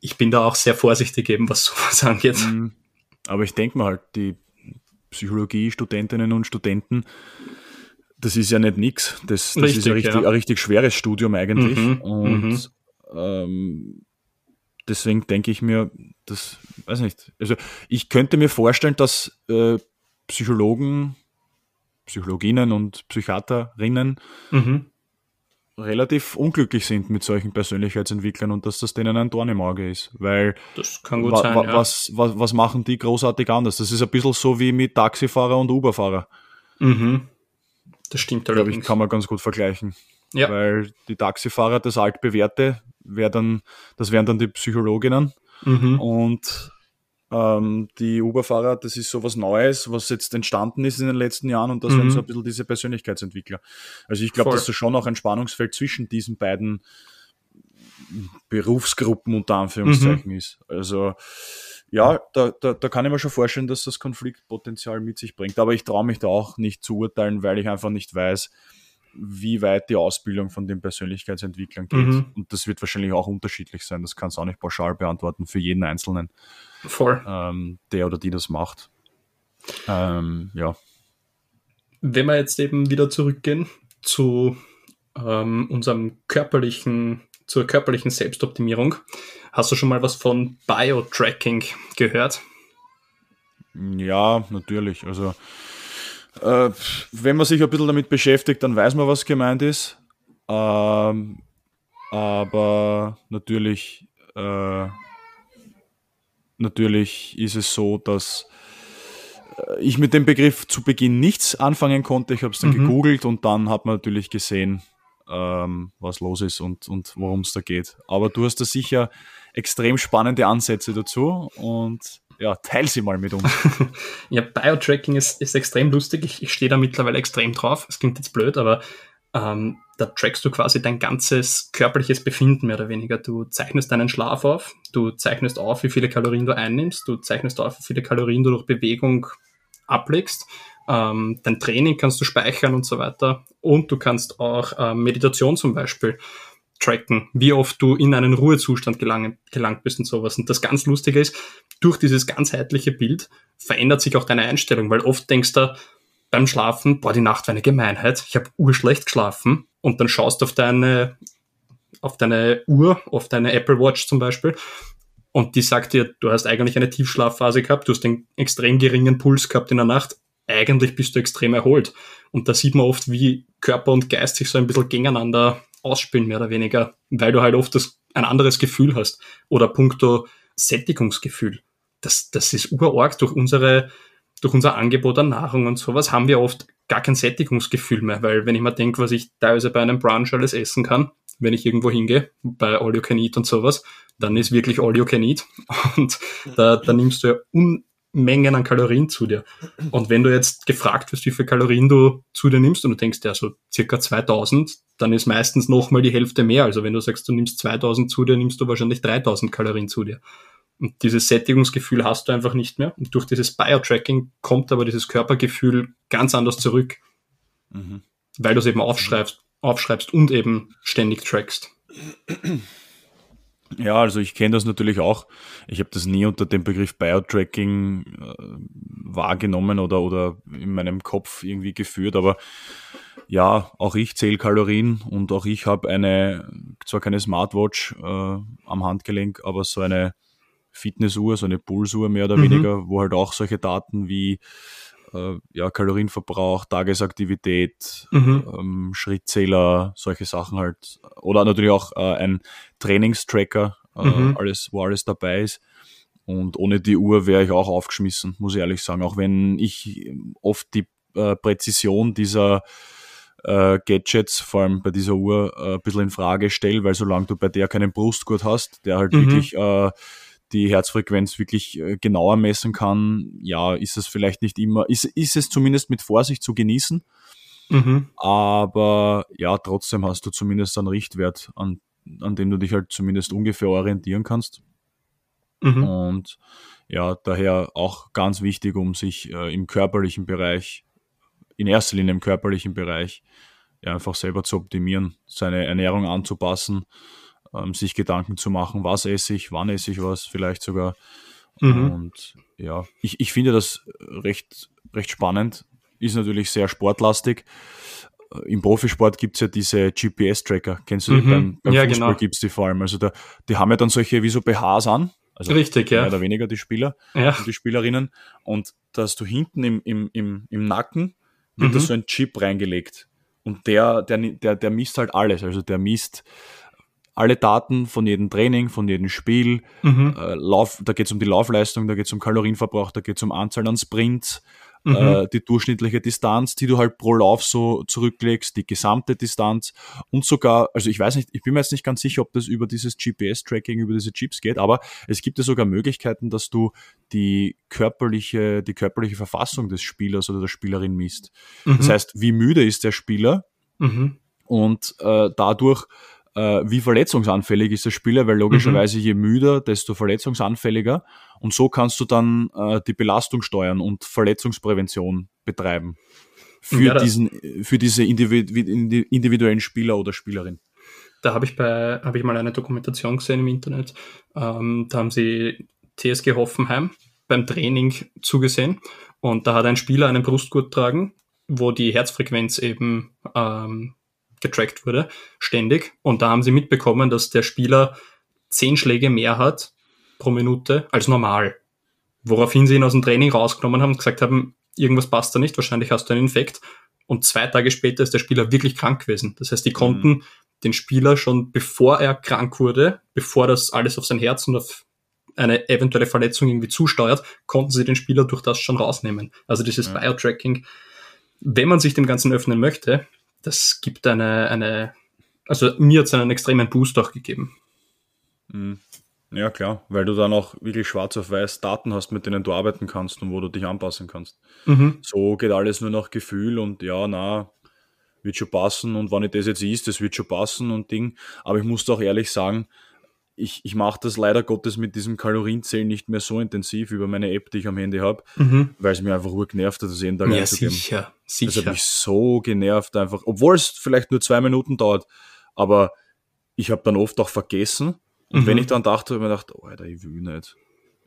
ich bin da auch sehr vorsichtig eben, was <laughs> sowas angeht. Mhm. Aber ich denke mal halt, die Psychologie-Studentinnen und Studenten, das ist ja nicht nix. Das, das richtig, ist ja richtig, ja. ein richtig schweres Studium eigentlich. Mhm. Und mhm. Ähm, deswegen denke ich mir, das weiß nicht. Also ich könnte mir vorstellen, dass äh, Psychologen, Psychologinnen und Psychiaterinnen mhm relativ unglücklich sind mit solchen Persönlichkeitsentwicklern und dass das denen ein Dorn im Auge ist. Weil das kann gut wa sein, ja. was, was, was machen die großartig anders? Das ist ein bisschen so wie mit Taxifahrer und Uberfahrer. Mhm. Das stimmt Glaube ich, kann man ganz gut vergleichen. Ja. Weil die Taxifahrer, das altbewährte, wär dann, das wären dann die Psychologinnen. Mhm. Und ähm, die Uberfahrer, das ist so was Neues, was jetzt entstanden ist in den letzten Jahren und das mhm. sind so ein bisschen diese Persönlichkeitsentwickler. Also ich glaube, dass da schon auch ein Spannungsfeld zwischen diesen beiden Berufsgruppen unter Anführungszeichen mhm. ist. Also ja, da, da, da kann ich mir schon vorstellen, dass das Konfliktpotenzial mit sich bringt. Aber ich traue mich da auch nicht zu urteilen, weil ich einfach nicht weiß, wie weit die Ausbildung von den Persönlichkeitsentwicklern geht. Mhm. Und das wird wahrscheinlich auch unterschiedlich sein. Das kannst du auch nicht pauschal beantworten für jeden Einzelnen, Voll. Ähm, der oder die das macht. Ähm, ja. Wenn wir jetzt eben wieder zurückgehen zu ähm, unserem körperlichen, zur körperlichen Selbstoptimierung, hast du schon mal was von Biotracking gehört? Ja, natürlich. Also äh, wenn man sich ein bisschen damit beschäftigt, dann weiß man, was gemeint ist. Ähm, aber natürlich, äh, natürlich ist es so, dass äh, ich mit dem Begriff zu Beginn nichts anfangen konnte. Ich habe es dann mhm. gegoogelt und dann hat man natürlich gesehen, ähm, was los ist und, und worum es da geht. Aber du hast da sicher extrem spannende Ansätze dazu und ja, teil sie mal mit uns. <laughs> ja, Biotracking ist, ist extrem lustig. Ich, ich stehe da mittlerweile extrem drauf. Es klingt jetzt blöd, aber ähm, da trackst du quasi dein ganzes körperliches Befinden mehr oder weniger. Du zeichnest deinen Schlaf auf, du zeichnest auf, wie viele Kalorien du einnimmst, du zeichnest auf, wie viele Kalorien du durch Bewegung ablegst. Ähm, dein Training kannst du speichern und so weiter. Und du kannst auch ähm, Meditation zum Beispiel tracken, wie oft du in einen Ruhezustand gelangt, gelangt bist und sowas. Und das ganz Lustige ist, durch dieses ganzheitliche Bild verändert sich auch deine Einstellung, weil oft denkst du beim Schlafen, boah, die Nacht war eine Gemeinheit, ich habe urschlecht geschlafen und dann schaust du auf deine, auf deine Uhr, auf deine Apple Watch zum Beispiel und die sagt dir, du hast eigentlich eine Tiefschlafphase gehabt, du hast einen extrem geringen Puls gehabt in der Nacht, eigentlich bist du extrem erholt. Und da sieht man oft, wie Körper und Geist sich so ein bisschen gegeneinander ausspielen, mehr oder weniger, weil du halt oft das, ein anderes Gefühl hast. Oder puncto Sättigungsgefühl. Das, das ist urarg durch unsere, durch unser Angebot an Nahrung und sowas haben wir oft gar kein Sättigungsgefühl mehr, weil wenn ich mal denke, was ich teilweise bei einem Brunch alles essen kann, wenn ich irgendwo hingehe, bei All You Can Eat und sowas, dann ist wirklich All You Can Eat <laughs> und da, da nimmst du ja un, Mengen an Kalorien zu dir. Und wenn du jetzt gefragt wirst, wie viel Kalorien du zu dir nimmst und du denkst, ja, so circa 2000, dann ist meistens nochmal die Hälfte mehr. Also wenn du sagst, du nimmst 2000 zu dir, nimmst du wahrscheinlich 3000 Kalorien zu dir. Und dieses Sättigungsgefühl hast du einfach nicht mehr. Und durch dieses Biotracking kommt aber dieses Körpergefühl ganz anders zurück. Mhm. Weil du es eben aufschreibst, aufschreibst und eben ständig trackst. Ja, also ich kenne das natürlich auch. Ich habe das nie unter dem Begriff Biotracking äh, wahrgenommen oder, oder in meinem Kopf irgendwie geführt, aber ja, auch ich zähle Kalorien und auch ich habe eine, zwar keine Smartwatch äh, am Handgelenk, aber so eine Fitnessuhr, so eine Pulsuhr mehr oder mhm. weniger, wo halt auch solche Daten wie äh, ja, Kalorienverbrauch, Tagesaktivität, mhm. ähm, Schrittzähler, solche Sachen halt. Oder natürlich auch äh, ein Trainingstracker, äh, mhm. alles, wo alles dabei ist. Und ohne die Uhr wäre ich auch aufgeschmissen, muss ich ehrlich sagen. Auch wenn ich oft die äh, Präzision dieser äh, Gadgets, vor allem bei dieser Uhr, äh, ein bisschen in Frage stelle, weil solange du bei der keinen Brustgurt hast, der halt mhm. wirklich die Herzfrequenz wirklich äh, genauer messen kann, ja, ist es vielleicht nicht immer, ist, ist es zumindest mit Vorsicht zu genießen. Mhm. Aber ja, trotzdem hast du zumindest einen Richtwert, an, an dem du dich halt zumindest ungefähr orientieren kannst. Mhm. Und ja, daher auch ganz wichtig, um sich äh, im körperlichen Bereich, in erster Linie im körperlichen Bereich, ja, einfach selber zu optimieren, seine Ernährung anzupassen, ähm, sich Gedanken zu machen, was esse ich, wann esse ich was, vielleicht sogar. Mhm. Und ja, ich, ich finde das recht, recht spannend. Ist natürlich sehr sportlastig. Äh, Im Profisport gibt es ja diese GPS-Tracker. Kennst du die? Mhm. Beim, beim ja, Fußball genau. gibt es die vor allem. Also da, die haben ja dann solche wie so BHs an. Also Richtig, ja. Mehr oder weniger die Spieler ja. und die Spielerinnen. Und dass du hinten im, im, im, im Nacken wird mhm. da so ein Chip reingelegt. Und der, der, der, der misst halt alles. Also der misst alle Daten von jedem Training, von jedem Spiel. Mhm. Äh, Lauf, da geht es um die Laufleistung, da geht es um Kalorienverbrauch, da geht es um Anzahl an Sprints, mhm. äh, die durchschnittliche Distanz, die du halt pro Lauf so zurücklegst, die gesamte Distanz und sogar, also ich weiß nicht, ich bin mir jetzt nicht ganz sicher, ob das über dieses GPS-Tracking, über diese Chips geht, aber es gibt ja sogar Möglichkeiten, dass du die körperliche, die körperliche Verfassung des Spielers oder der Spielerin misst. Mhm. Das heißt, wie müde ist der Spieler? Mhm. Und äh, dadurch wie verletzungsanfällig ist der Spieler, weil logischerweise mhm. je müder, desto verletzungsanfälliger. Und so kannst du dann äh, die Belastung steuern und Verletzungsprävention betreiben für Ja, diesen, für diese individu individuellen Spieler oder Spielerin. Da habe ich bei, habe ich mal eine Dokumentation gesehen im Internet. Ähm, da haben sie TSG Hoffenheim beim Training zugesehen und da hat ein Spieler einen Brustgurt tragen, wo die Herzfrequenz eben ähm, getrackt wurde, ständig. Und da haben sie mitbekommen, dass der Spieler zehn Schläge mehr hat pro Minute als normal. Woraufhin sie ihn aus dem Training rausgenommen haben und gesagt haben, irgendwas passt da nicht, wahrscheinlich hast du einen Infekt. Und zwei Tage später ist der Spieler wirklich krank gewesen. Das heißt, die konnten den Spieler schon bevor er krank wurde, bevor das alles auf sein Herz und auf eine eventuelle Verletzung irgendwie zusteuert, konnten sie den Spieler durch das schon rausnehmen. Also dieses Ja. Biotracking, wenn man sich dem Ganzen öffnen möchte, das gibt eine, eine also mir hat es einen extremen Boost auch gegeben. Mhm. Ja, klar, weil du dann auch wirklich schwarz auf weiß Daten hast, mit denen du arbeiten kannst und wo du dich anpassen kannst. Mhm. So geht alles nur nach Gefühl und ja, na, wird schon passen und wenn ich das jetzt ist, das wird schon passen und Ding. Aber ich muss doch ehrlich sagen, ich, ich mache das leider Gottes mit diesem Kalorienzählen nicht mehr so intensiv über meine App, die ich am Handy habe, Mhm. weil es mir einfach nur genervt hat, das jeden Tag Ja, einzugeben. sicher, Das hat sicher. mich so genervt einfach, obwohl es vielleicht nur zwei Minuten dauert, aber ich habe dann oft auch vergessen und Mhm. wenn ich dann dachte, habe ich mir gedacht, oh, Alter, ich will nicht.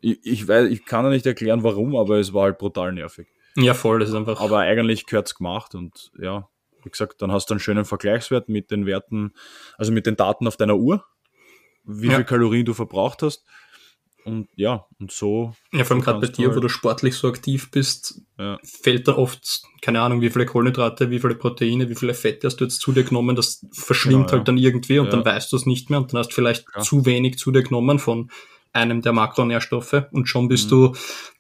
Ich, ich, weiß, ich kann ja nicht erklären, warum, aber es war halt brutal nervig. Ja, voll, das ist einfach. Aber eigentlich gehört's gemacht und ja, wie gesagt, dann hast du einen schönen Vergleichswert mit den Werten, also mit den Daten auf deiner Uhr, wie Ja. viel Kalorien du verbraucht hast. Und ja, und so. ja, vor allem gerade bei dir, wo halt- du sportlich so aktiv bist, Ja. fällt da oft, keine Ahnung, wie viele Kohlenhydrate, wie viele Proteine, wie viele Fette hast du jetzt zu dir genommen, das verschwimmt Genau, ja. halt dann irgendwie und Ja. dann weißt du es nicht mehr und dann hast du vielleicht zu wenig zu dir genommen von einem der Makronährstoffe und schon bist Mhm. du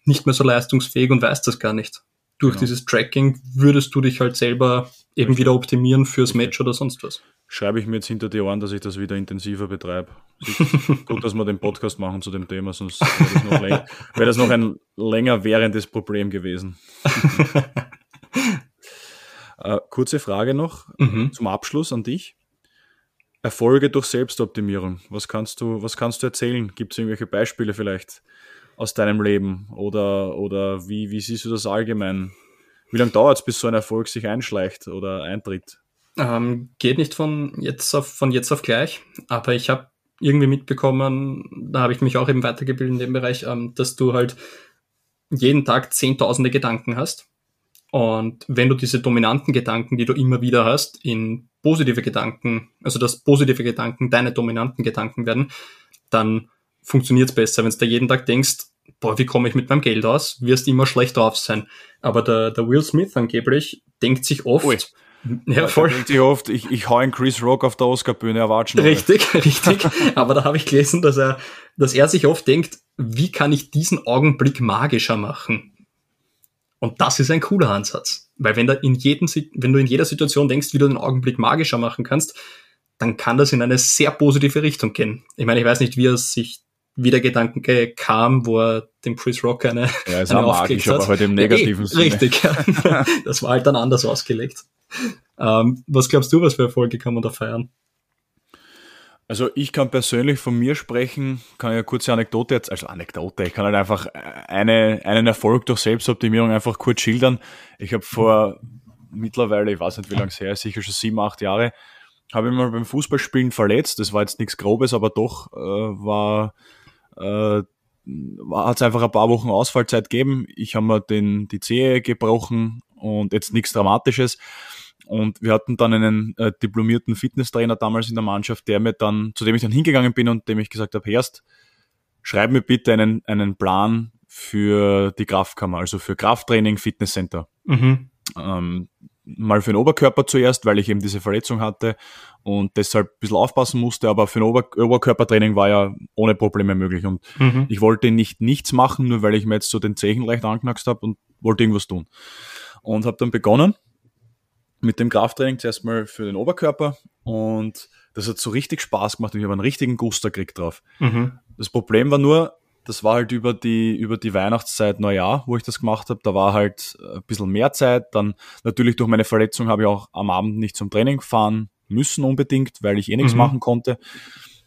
nicht mehr so leistungsfähig und weißt das gar nicht. Durch Genau. dieses Tracking würdest du dich halt selber eben wieder optimieren fürs. Match oder sonst was. Schreibe ich mir jetzt hinter die Ohren, dass ich das wieder intensiver betreibe. <laughs> Gut, dass wir den Podcast machen zu dem Thema, sonst wäre das noch, länger, wäre das noch ein länger währendes Problem gewesen. <laughs> äh, kurze Frage noch Mhm. zum Abschluss an dich. Erfolge durch Selbstoptimierung. Was kannst du, was kannst du erzählen? Gibt es irgendwelche Beispiele vielleicht aus deinem Leben? Oder, oder wie, wie siehst du das allgemein? Wie lange dauert es, bis so ein Erfolg sich einschleicht oder eintritt? Ähm, geht nicht von jetzt auf von jetzt auf gleich, aber ich habe irgendwie mitbekommen, da habe ich mich auch eben weitergebildet in dem Bereich, ähm, dass du halt jeden Tag zehntausende Gedanken hast. Und wenn du diese dominanten Gedanken, die du immer wieder hast, in positive Gedanken, also dass positive Gedanken deine dominanten Gedanken werden, dann funktioniert es besser. Wenn du da jeden Tag denkst, boah, wie komme ich mit meinem Geld aus, wirst immer schlecht drauf sein. Aber der, der Will Smith angeblich denkt sich oft, Ui. Ja, voll. Denkt sich oft, ich, ich hau einen Chris Rock auf der Oscar-Bühne erwarten. Richtig, <laughs> richtig. Aber da habe ich gelesen, dass er, dass er sich oft denkt, wie kann ich diesen Augenblick magischer machen? Und das ist ein cooler Ansatz. Weil wenn, da in jedem, wenn du in jeder Situation denkst, wie du den Augenblick magischer machen kannst, dann kann das in eine sehr positive Richtung gehen. Ich meine, ich weiß nicht, wie er sich wie der Gedanke kam, wo er dem Chris Rock eine, ja, ist eine magisch, hat. aber halt im negativen ja, eh. Richtig, ja. <laughs> das war halt dann anders ausgelegt. Ähm, was glaubst du, was für Erfolge kann man da feiern? Also ich kann persönlich von mir sprechen, kann ja eine kurze Anekdote jetzt, also Anekdote, ich kann halt einfach eine, einen Erfolg durch Selbstoptimierung einfach kurz schildern. Ich habe vor mittlerweile, ich weiß nicht wie lange es her ist, sicher schon sieben, acht Jahre, habe ich mal beim Fußballspielen verletzt. Das war jetzt nichts Grobes, aber doch äh, war äh, hat es einfach ein paar Wochen Ausfallzeit gegeben. Ich habe mir den, die Zehe gebrochen und jetzt nichts Dramatisches. Und wir hatten dann einen äh, diplomierten Fitnesstrainer damals in der Mannschaft, der mir dann, zu dem ich dann hingegangen bin und dem ich gesagt habe, Herst, schreib mir bitte einen, einen Plan für die Kraftkammer, also für Krafttraining, Fitnesscenter. Mhm. Ähm, mal für den Oberkörper zuerst, weil ich eben diese Verletzung hatte und deshalb ein bisschen aufpassen musste, aber für ein Ober Oberkörpertraining war ja ohne Probleme möglich und mhm. ich wollte nicht nichts machen, nur weil ich mir jetzt so den Zechen leicht angeknackst habe und wollte irgendwas tun. Und habe dann begonnen mit dem Krafttraining zuerst mal für den Oberkörper und das hat so richtig Spaß gemacht und ich habe einen richtigen Guster gekriegt drauf. Mhm. Das Problem war nur, das war halt über die, über die Weihnachtszeit, Neujahr, wo ich das gemacht habe. Da war halt ein bisschen mehr Zeit. Dann natürlich durch meine Verletzung habe ich auch am Abend nicht zum Training fahren müssen unbedingt, weil ich eh nichts mhm. machen konnte.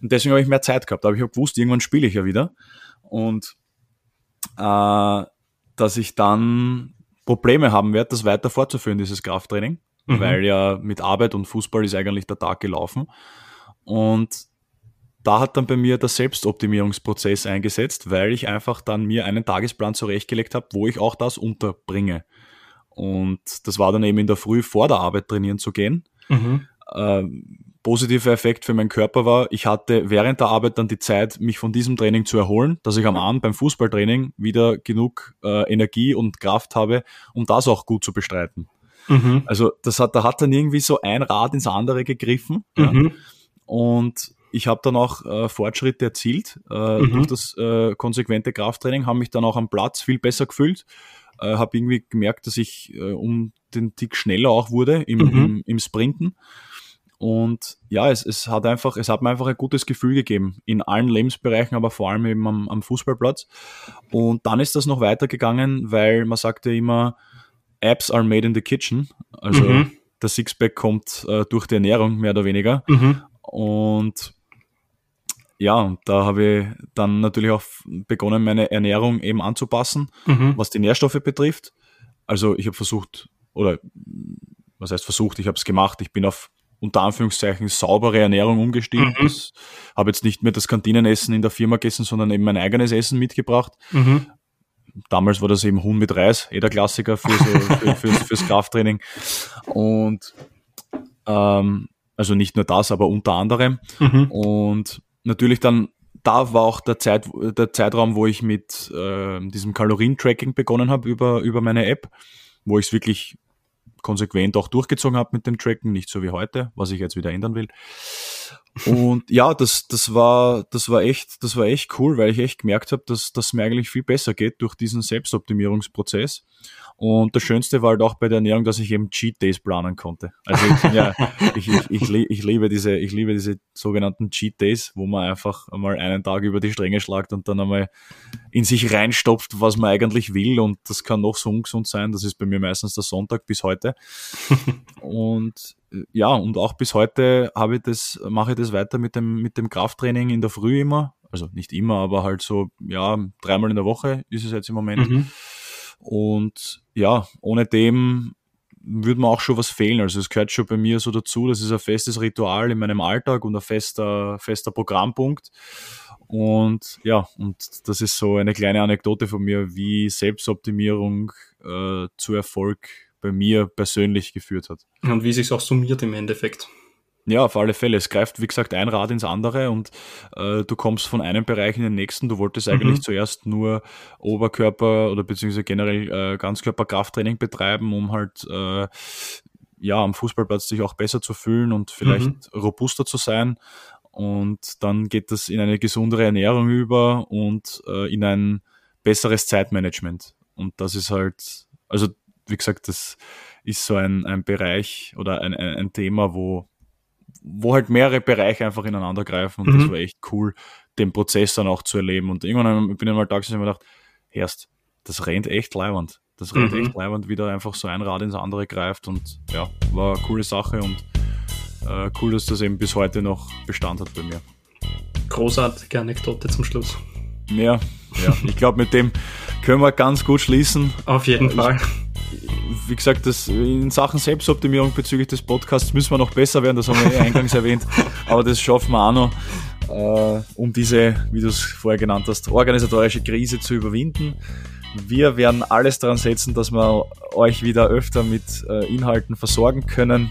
Und deswegen habe ich mehr Zeit gehabt. Aber ich habe gewusst, irgendwann spiele ich ja wieder. Und äh, dass ich dann Probleme haben werde, das weiter fortzuführen, dieses Krafttraining mhm. weil ja mit Arbeit und Fußball ist eigentlich der Tag gelaufen. Und da hat dann bei mir der Selbstoptimierungsprozess eingesetzt, weil ich einfach dann mir einen Tagesplan zurechtgelegt habe, wo ich auch das unterbringe. Und das war dann eben in der Früh vor der Arbeit trainieren zu gehen. Mhm. Ähm, positiver Effekt für meinen Körper war, ich hatte während der Arbeit dann die Zeit, mich von diesem Training zu erholen, dass ich am Abend beim Fußballtraining wieder genug äh, Energie und Kraft habe, um das auch gut zu bestreiten. Mhm. Also das hat, da hat dann irgendwie so ein Rad ins andere gegriffen. Mhm. Ja. Und ich habe dann auch äh, Fortschritte erzielt äh, mhm. durch das äh, konsequente Krafttraining, habe mich dann auch am Platz viel besser gefühlt, äh, habe irgendwie gemerkt, dass ich äh, um den Tick schneller auch wurde im, mhm. im, im Sprinten. Und ja, es, es hat einfach, es hat mir einfach ein gutes Gefühl gegeben in allen Lebensbereichen, aber vor allem eben am, am Fußballplatz. Und dann ist das noch weitergegangen, weil man sagte immer, Apps are made in the kitchen. Also mhm. der Sixpack kommt äh, durch die Ernährung mehr oder weniger. Mhm. Und ja, da habe ich dann natürlich auch begonnen, meine Ernährung eben anzupassen, mhm. was die Nährstoffe betrifft. Also ich habe versucht, oder was heißt versucht, ich habe es gemacht, ich bin auf unter Anführungszeichen saubere Ernährung umgestiegen. Mhm. habe jetzt nicht mehr das Kantinenessen in der Firma gegessen, sondern eben mein eigenes Essen mitgebracht. Mhm damals war das eben Huhn mit Reis, eh der Klassiker für so, für, fürs, fürs Krafttraining. Und ähm, also nicht nur das, aber unter anderem. Mhm. Und natürlich dann, da war auch der, Zeit, der Zeitraum, wo ich mit äh, diesem Kalorientracking begonnen habe über, über meine App, wo ich es wirklich konsequent auch durchgezogen habe mit dem Tracken, nicht so wie heute, was ich jetzt wieder ändern will. Und ja, das, das war, das war echt, das war echt cool, weil ich echt gemerkt habe, dass das mir eigentlich viel besser geht durch diesen Selbstoptimierungsprozess. Und das Schönste war halt auch bei der Ernährung, dass ich eben Cheat Days planen konnte. Also ich, ja, <laughs> ich, ich, ich, ich, liebe diese, ich liebe diese sogenannten Cheat Days, wo man einfach einmal einen Tag über die Stränge schlagt und dann einmal in sich reinstopft, was man eigentlich will. Und das kann noch so ungesund sein. Das ist bei mir meistens der Sonntag bis heute. <laughs> und ja, und auch bis heute habe ich das, mache ich das weiter mit dem, mit dem Krafttraining in der Früh immer. Also nicht immer, aber halt so, ja, dreimal in der Woche ist es jetzt im Moment. Mhm. Und ja, ohne dem würde mir auch schon was fehlen. Also es gehört schon bei mir so dazu. Das ist ein festes Ritual in meinem Alltag und ein fester, fester Programmpunkt. Und ja, und das ist so eine kleine Anekdote von mir, wie Selbstoptimierung äh, zu Erfolg bei mir persönlich geführt hat. Und wie sich auch summiert im Endeffekt. Ja, auf alle Fälle. Es greift, wie gesagt, ein Rad ins andere und äh, du kommst von einem Bereich in den nächsten. Du wolltest eigentlich mhm. zuerst nur Oberkörper oder beziehungsweise generell äh, Ganzkörperkrafttraining betreiben, um halt äh, ja am Fußballplatz sich auch besser zu fühlen und vielleicht mhm. robuster zu sein. Und dann geht das in eine gesundere Ernährung über und äh, in ein besseres Zeitmanagement. Und das ist halt, also wie gesagt, das ist so ein, ein Bereich oder ein, ein, ein Thema, wo wo halt mehrere Bereiche einfach ineinander greifen und mhm. das war echt cool, den Prozess dann auch zu erleben. Und irgendwann bin ich mal da gesessen und mir gedacht, Herst, das rennt echt leibend. Das rennt mhm. echt leibend, wie da einfach so ein Rad ins andere greift und ja, war eine coole Sache und äh, cool, dass das eben bis heute noch Bestand hat bei mir. Großartige Anekdote zum Schluss. Ja, ja. ich glaube, mit dem können wir ganz gut schließen. Auf jeden Fall wie gesagt, das, in Sachen Selbstoptimierung bezüglich des Podcasts müssen wir noch besser werden, das haben wir eh eingangs <laughs> erwähnt, aber das schaffen wir auch noch, äh, um diese, wie du es vorher genannt hast, organisatorische Krise zu überwinden. Wir werden alles daran setzen, dass wir euch wieder öfter mit äh, Inhalten versorgen können.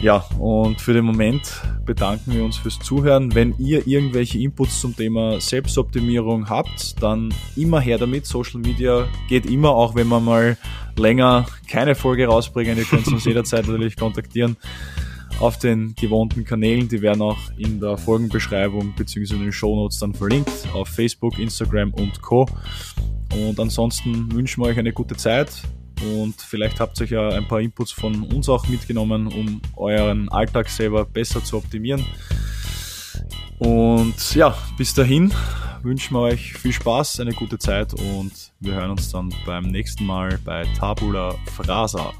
Ja, und für den Moment bedanken wir uns fürs Zuhören. Wenn ihr irgendwelche Inputs zum Thema Selbstoptimierung habt, dann immer her damit. Social Media geht immer, auch wenn wir mal länger keine Folge rausbringen. Ihr könnt uns <laughs> jederzeit natürlich kontaktieren auf den gewohnten Kanälen. Die werden auch in der Folgenbeschreibung bzw. in den Shownotes dann verlinkt auf Facebook, Instagram und Co. Und ansonsten wünschen wir euch eine gute Zeit und vielleicht habt ihr euch ja ein paar Inputs von uns auch mitgenommen, um euren Alltag selber besser zu optimieren. Und ja, bis dahin wünschen wir euch viel Spaß, eine gute Zeit und wir hören uns dann beim nächsten Mal bei Tabula Frasa.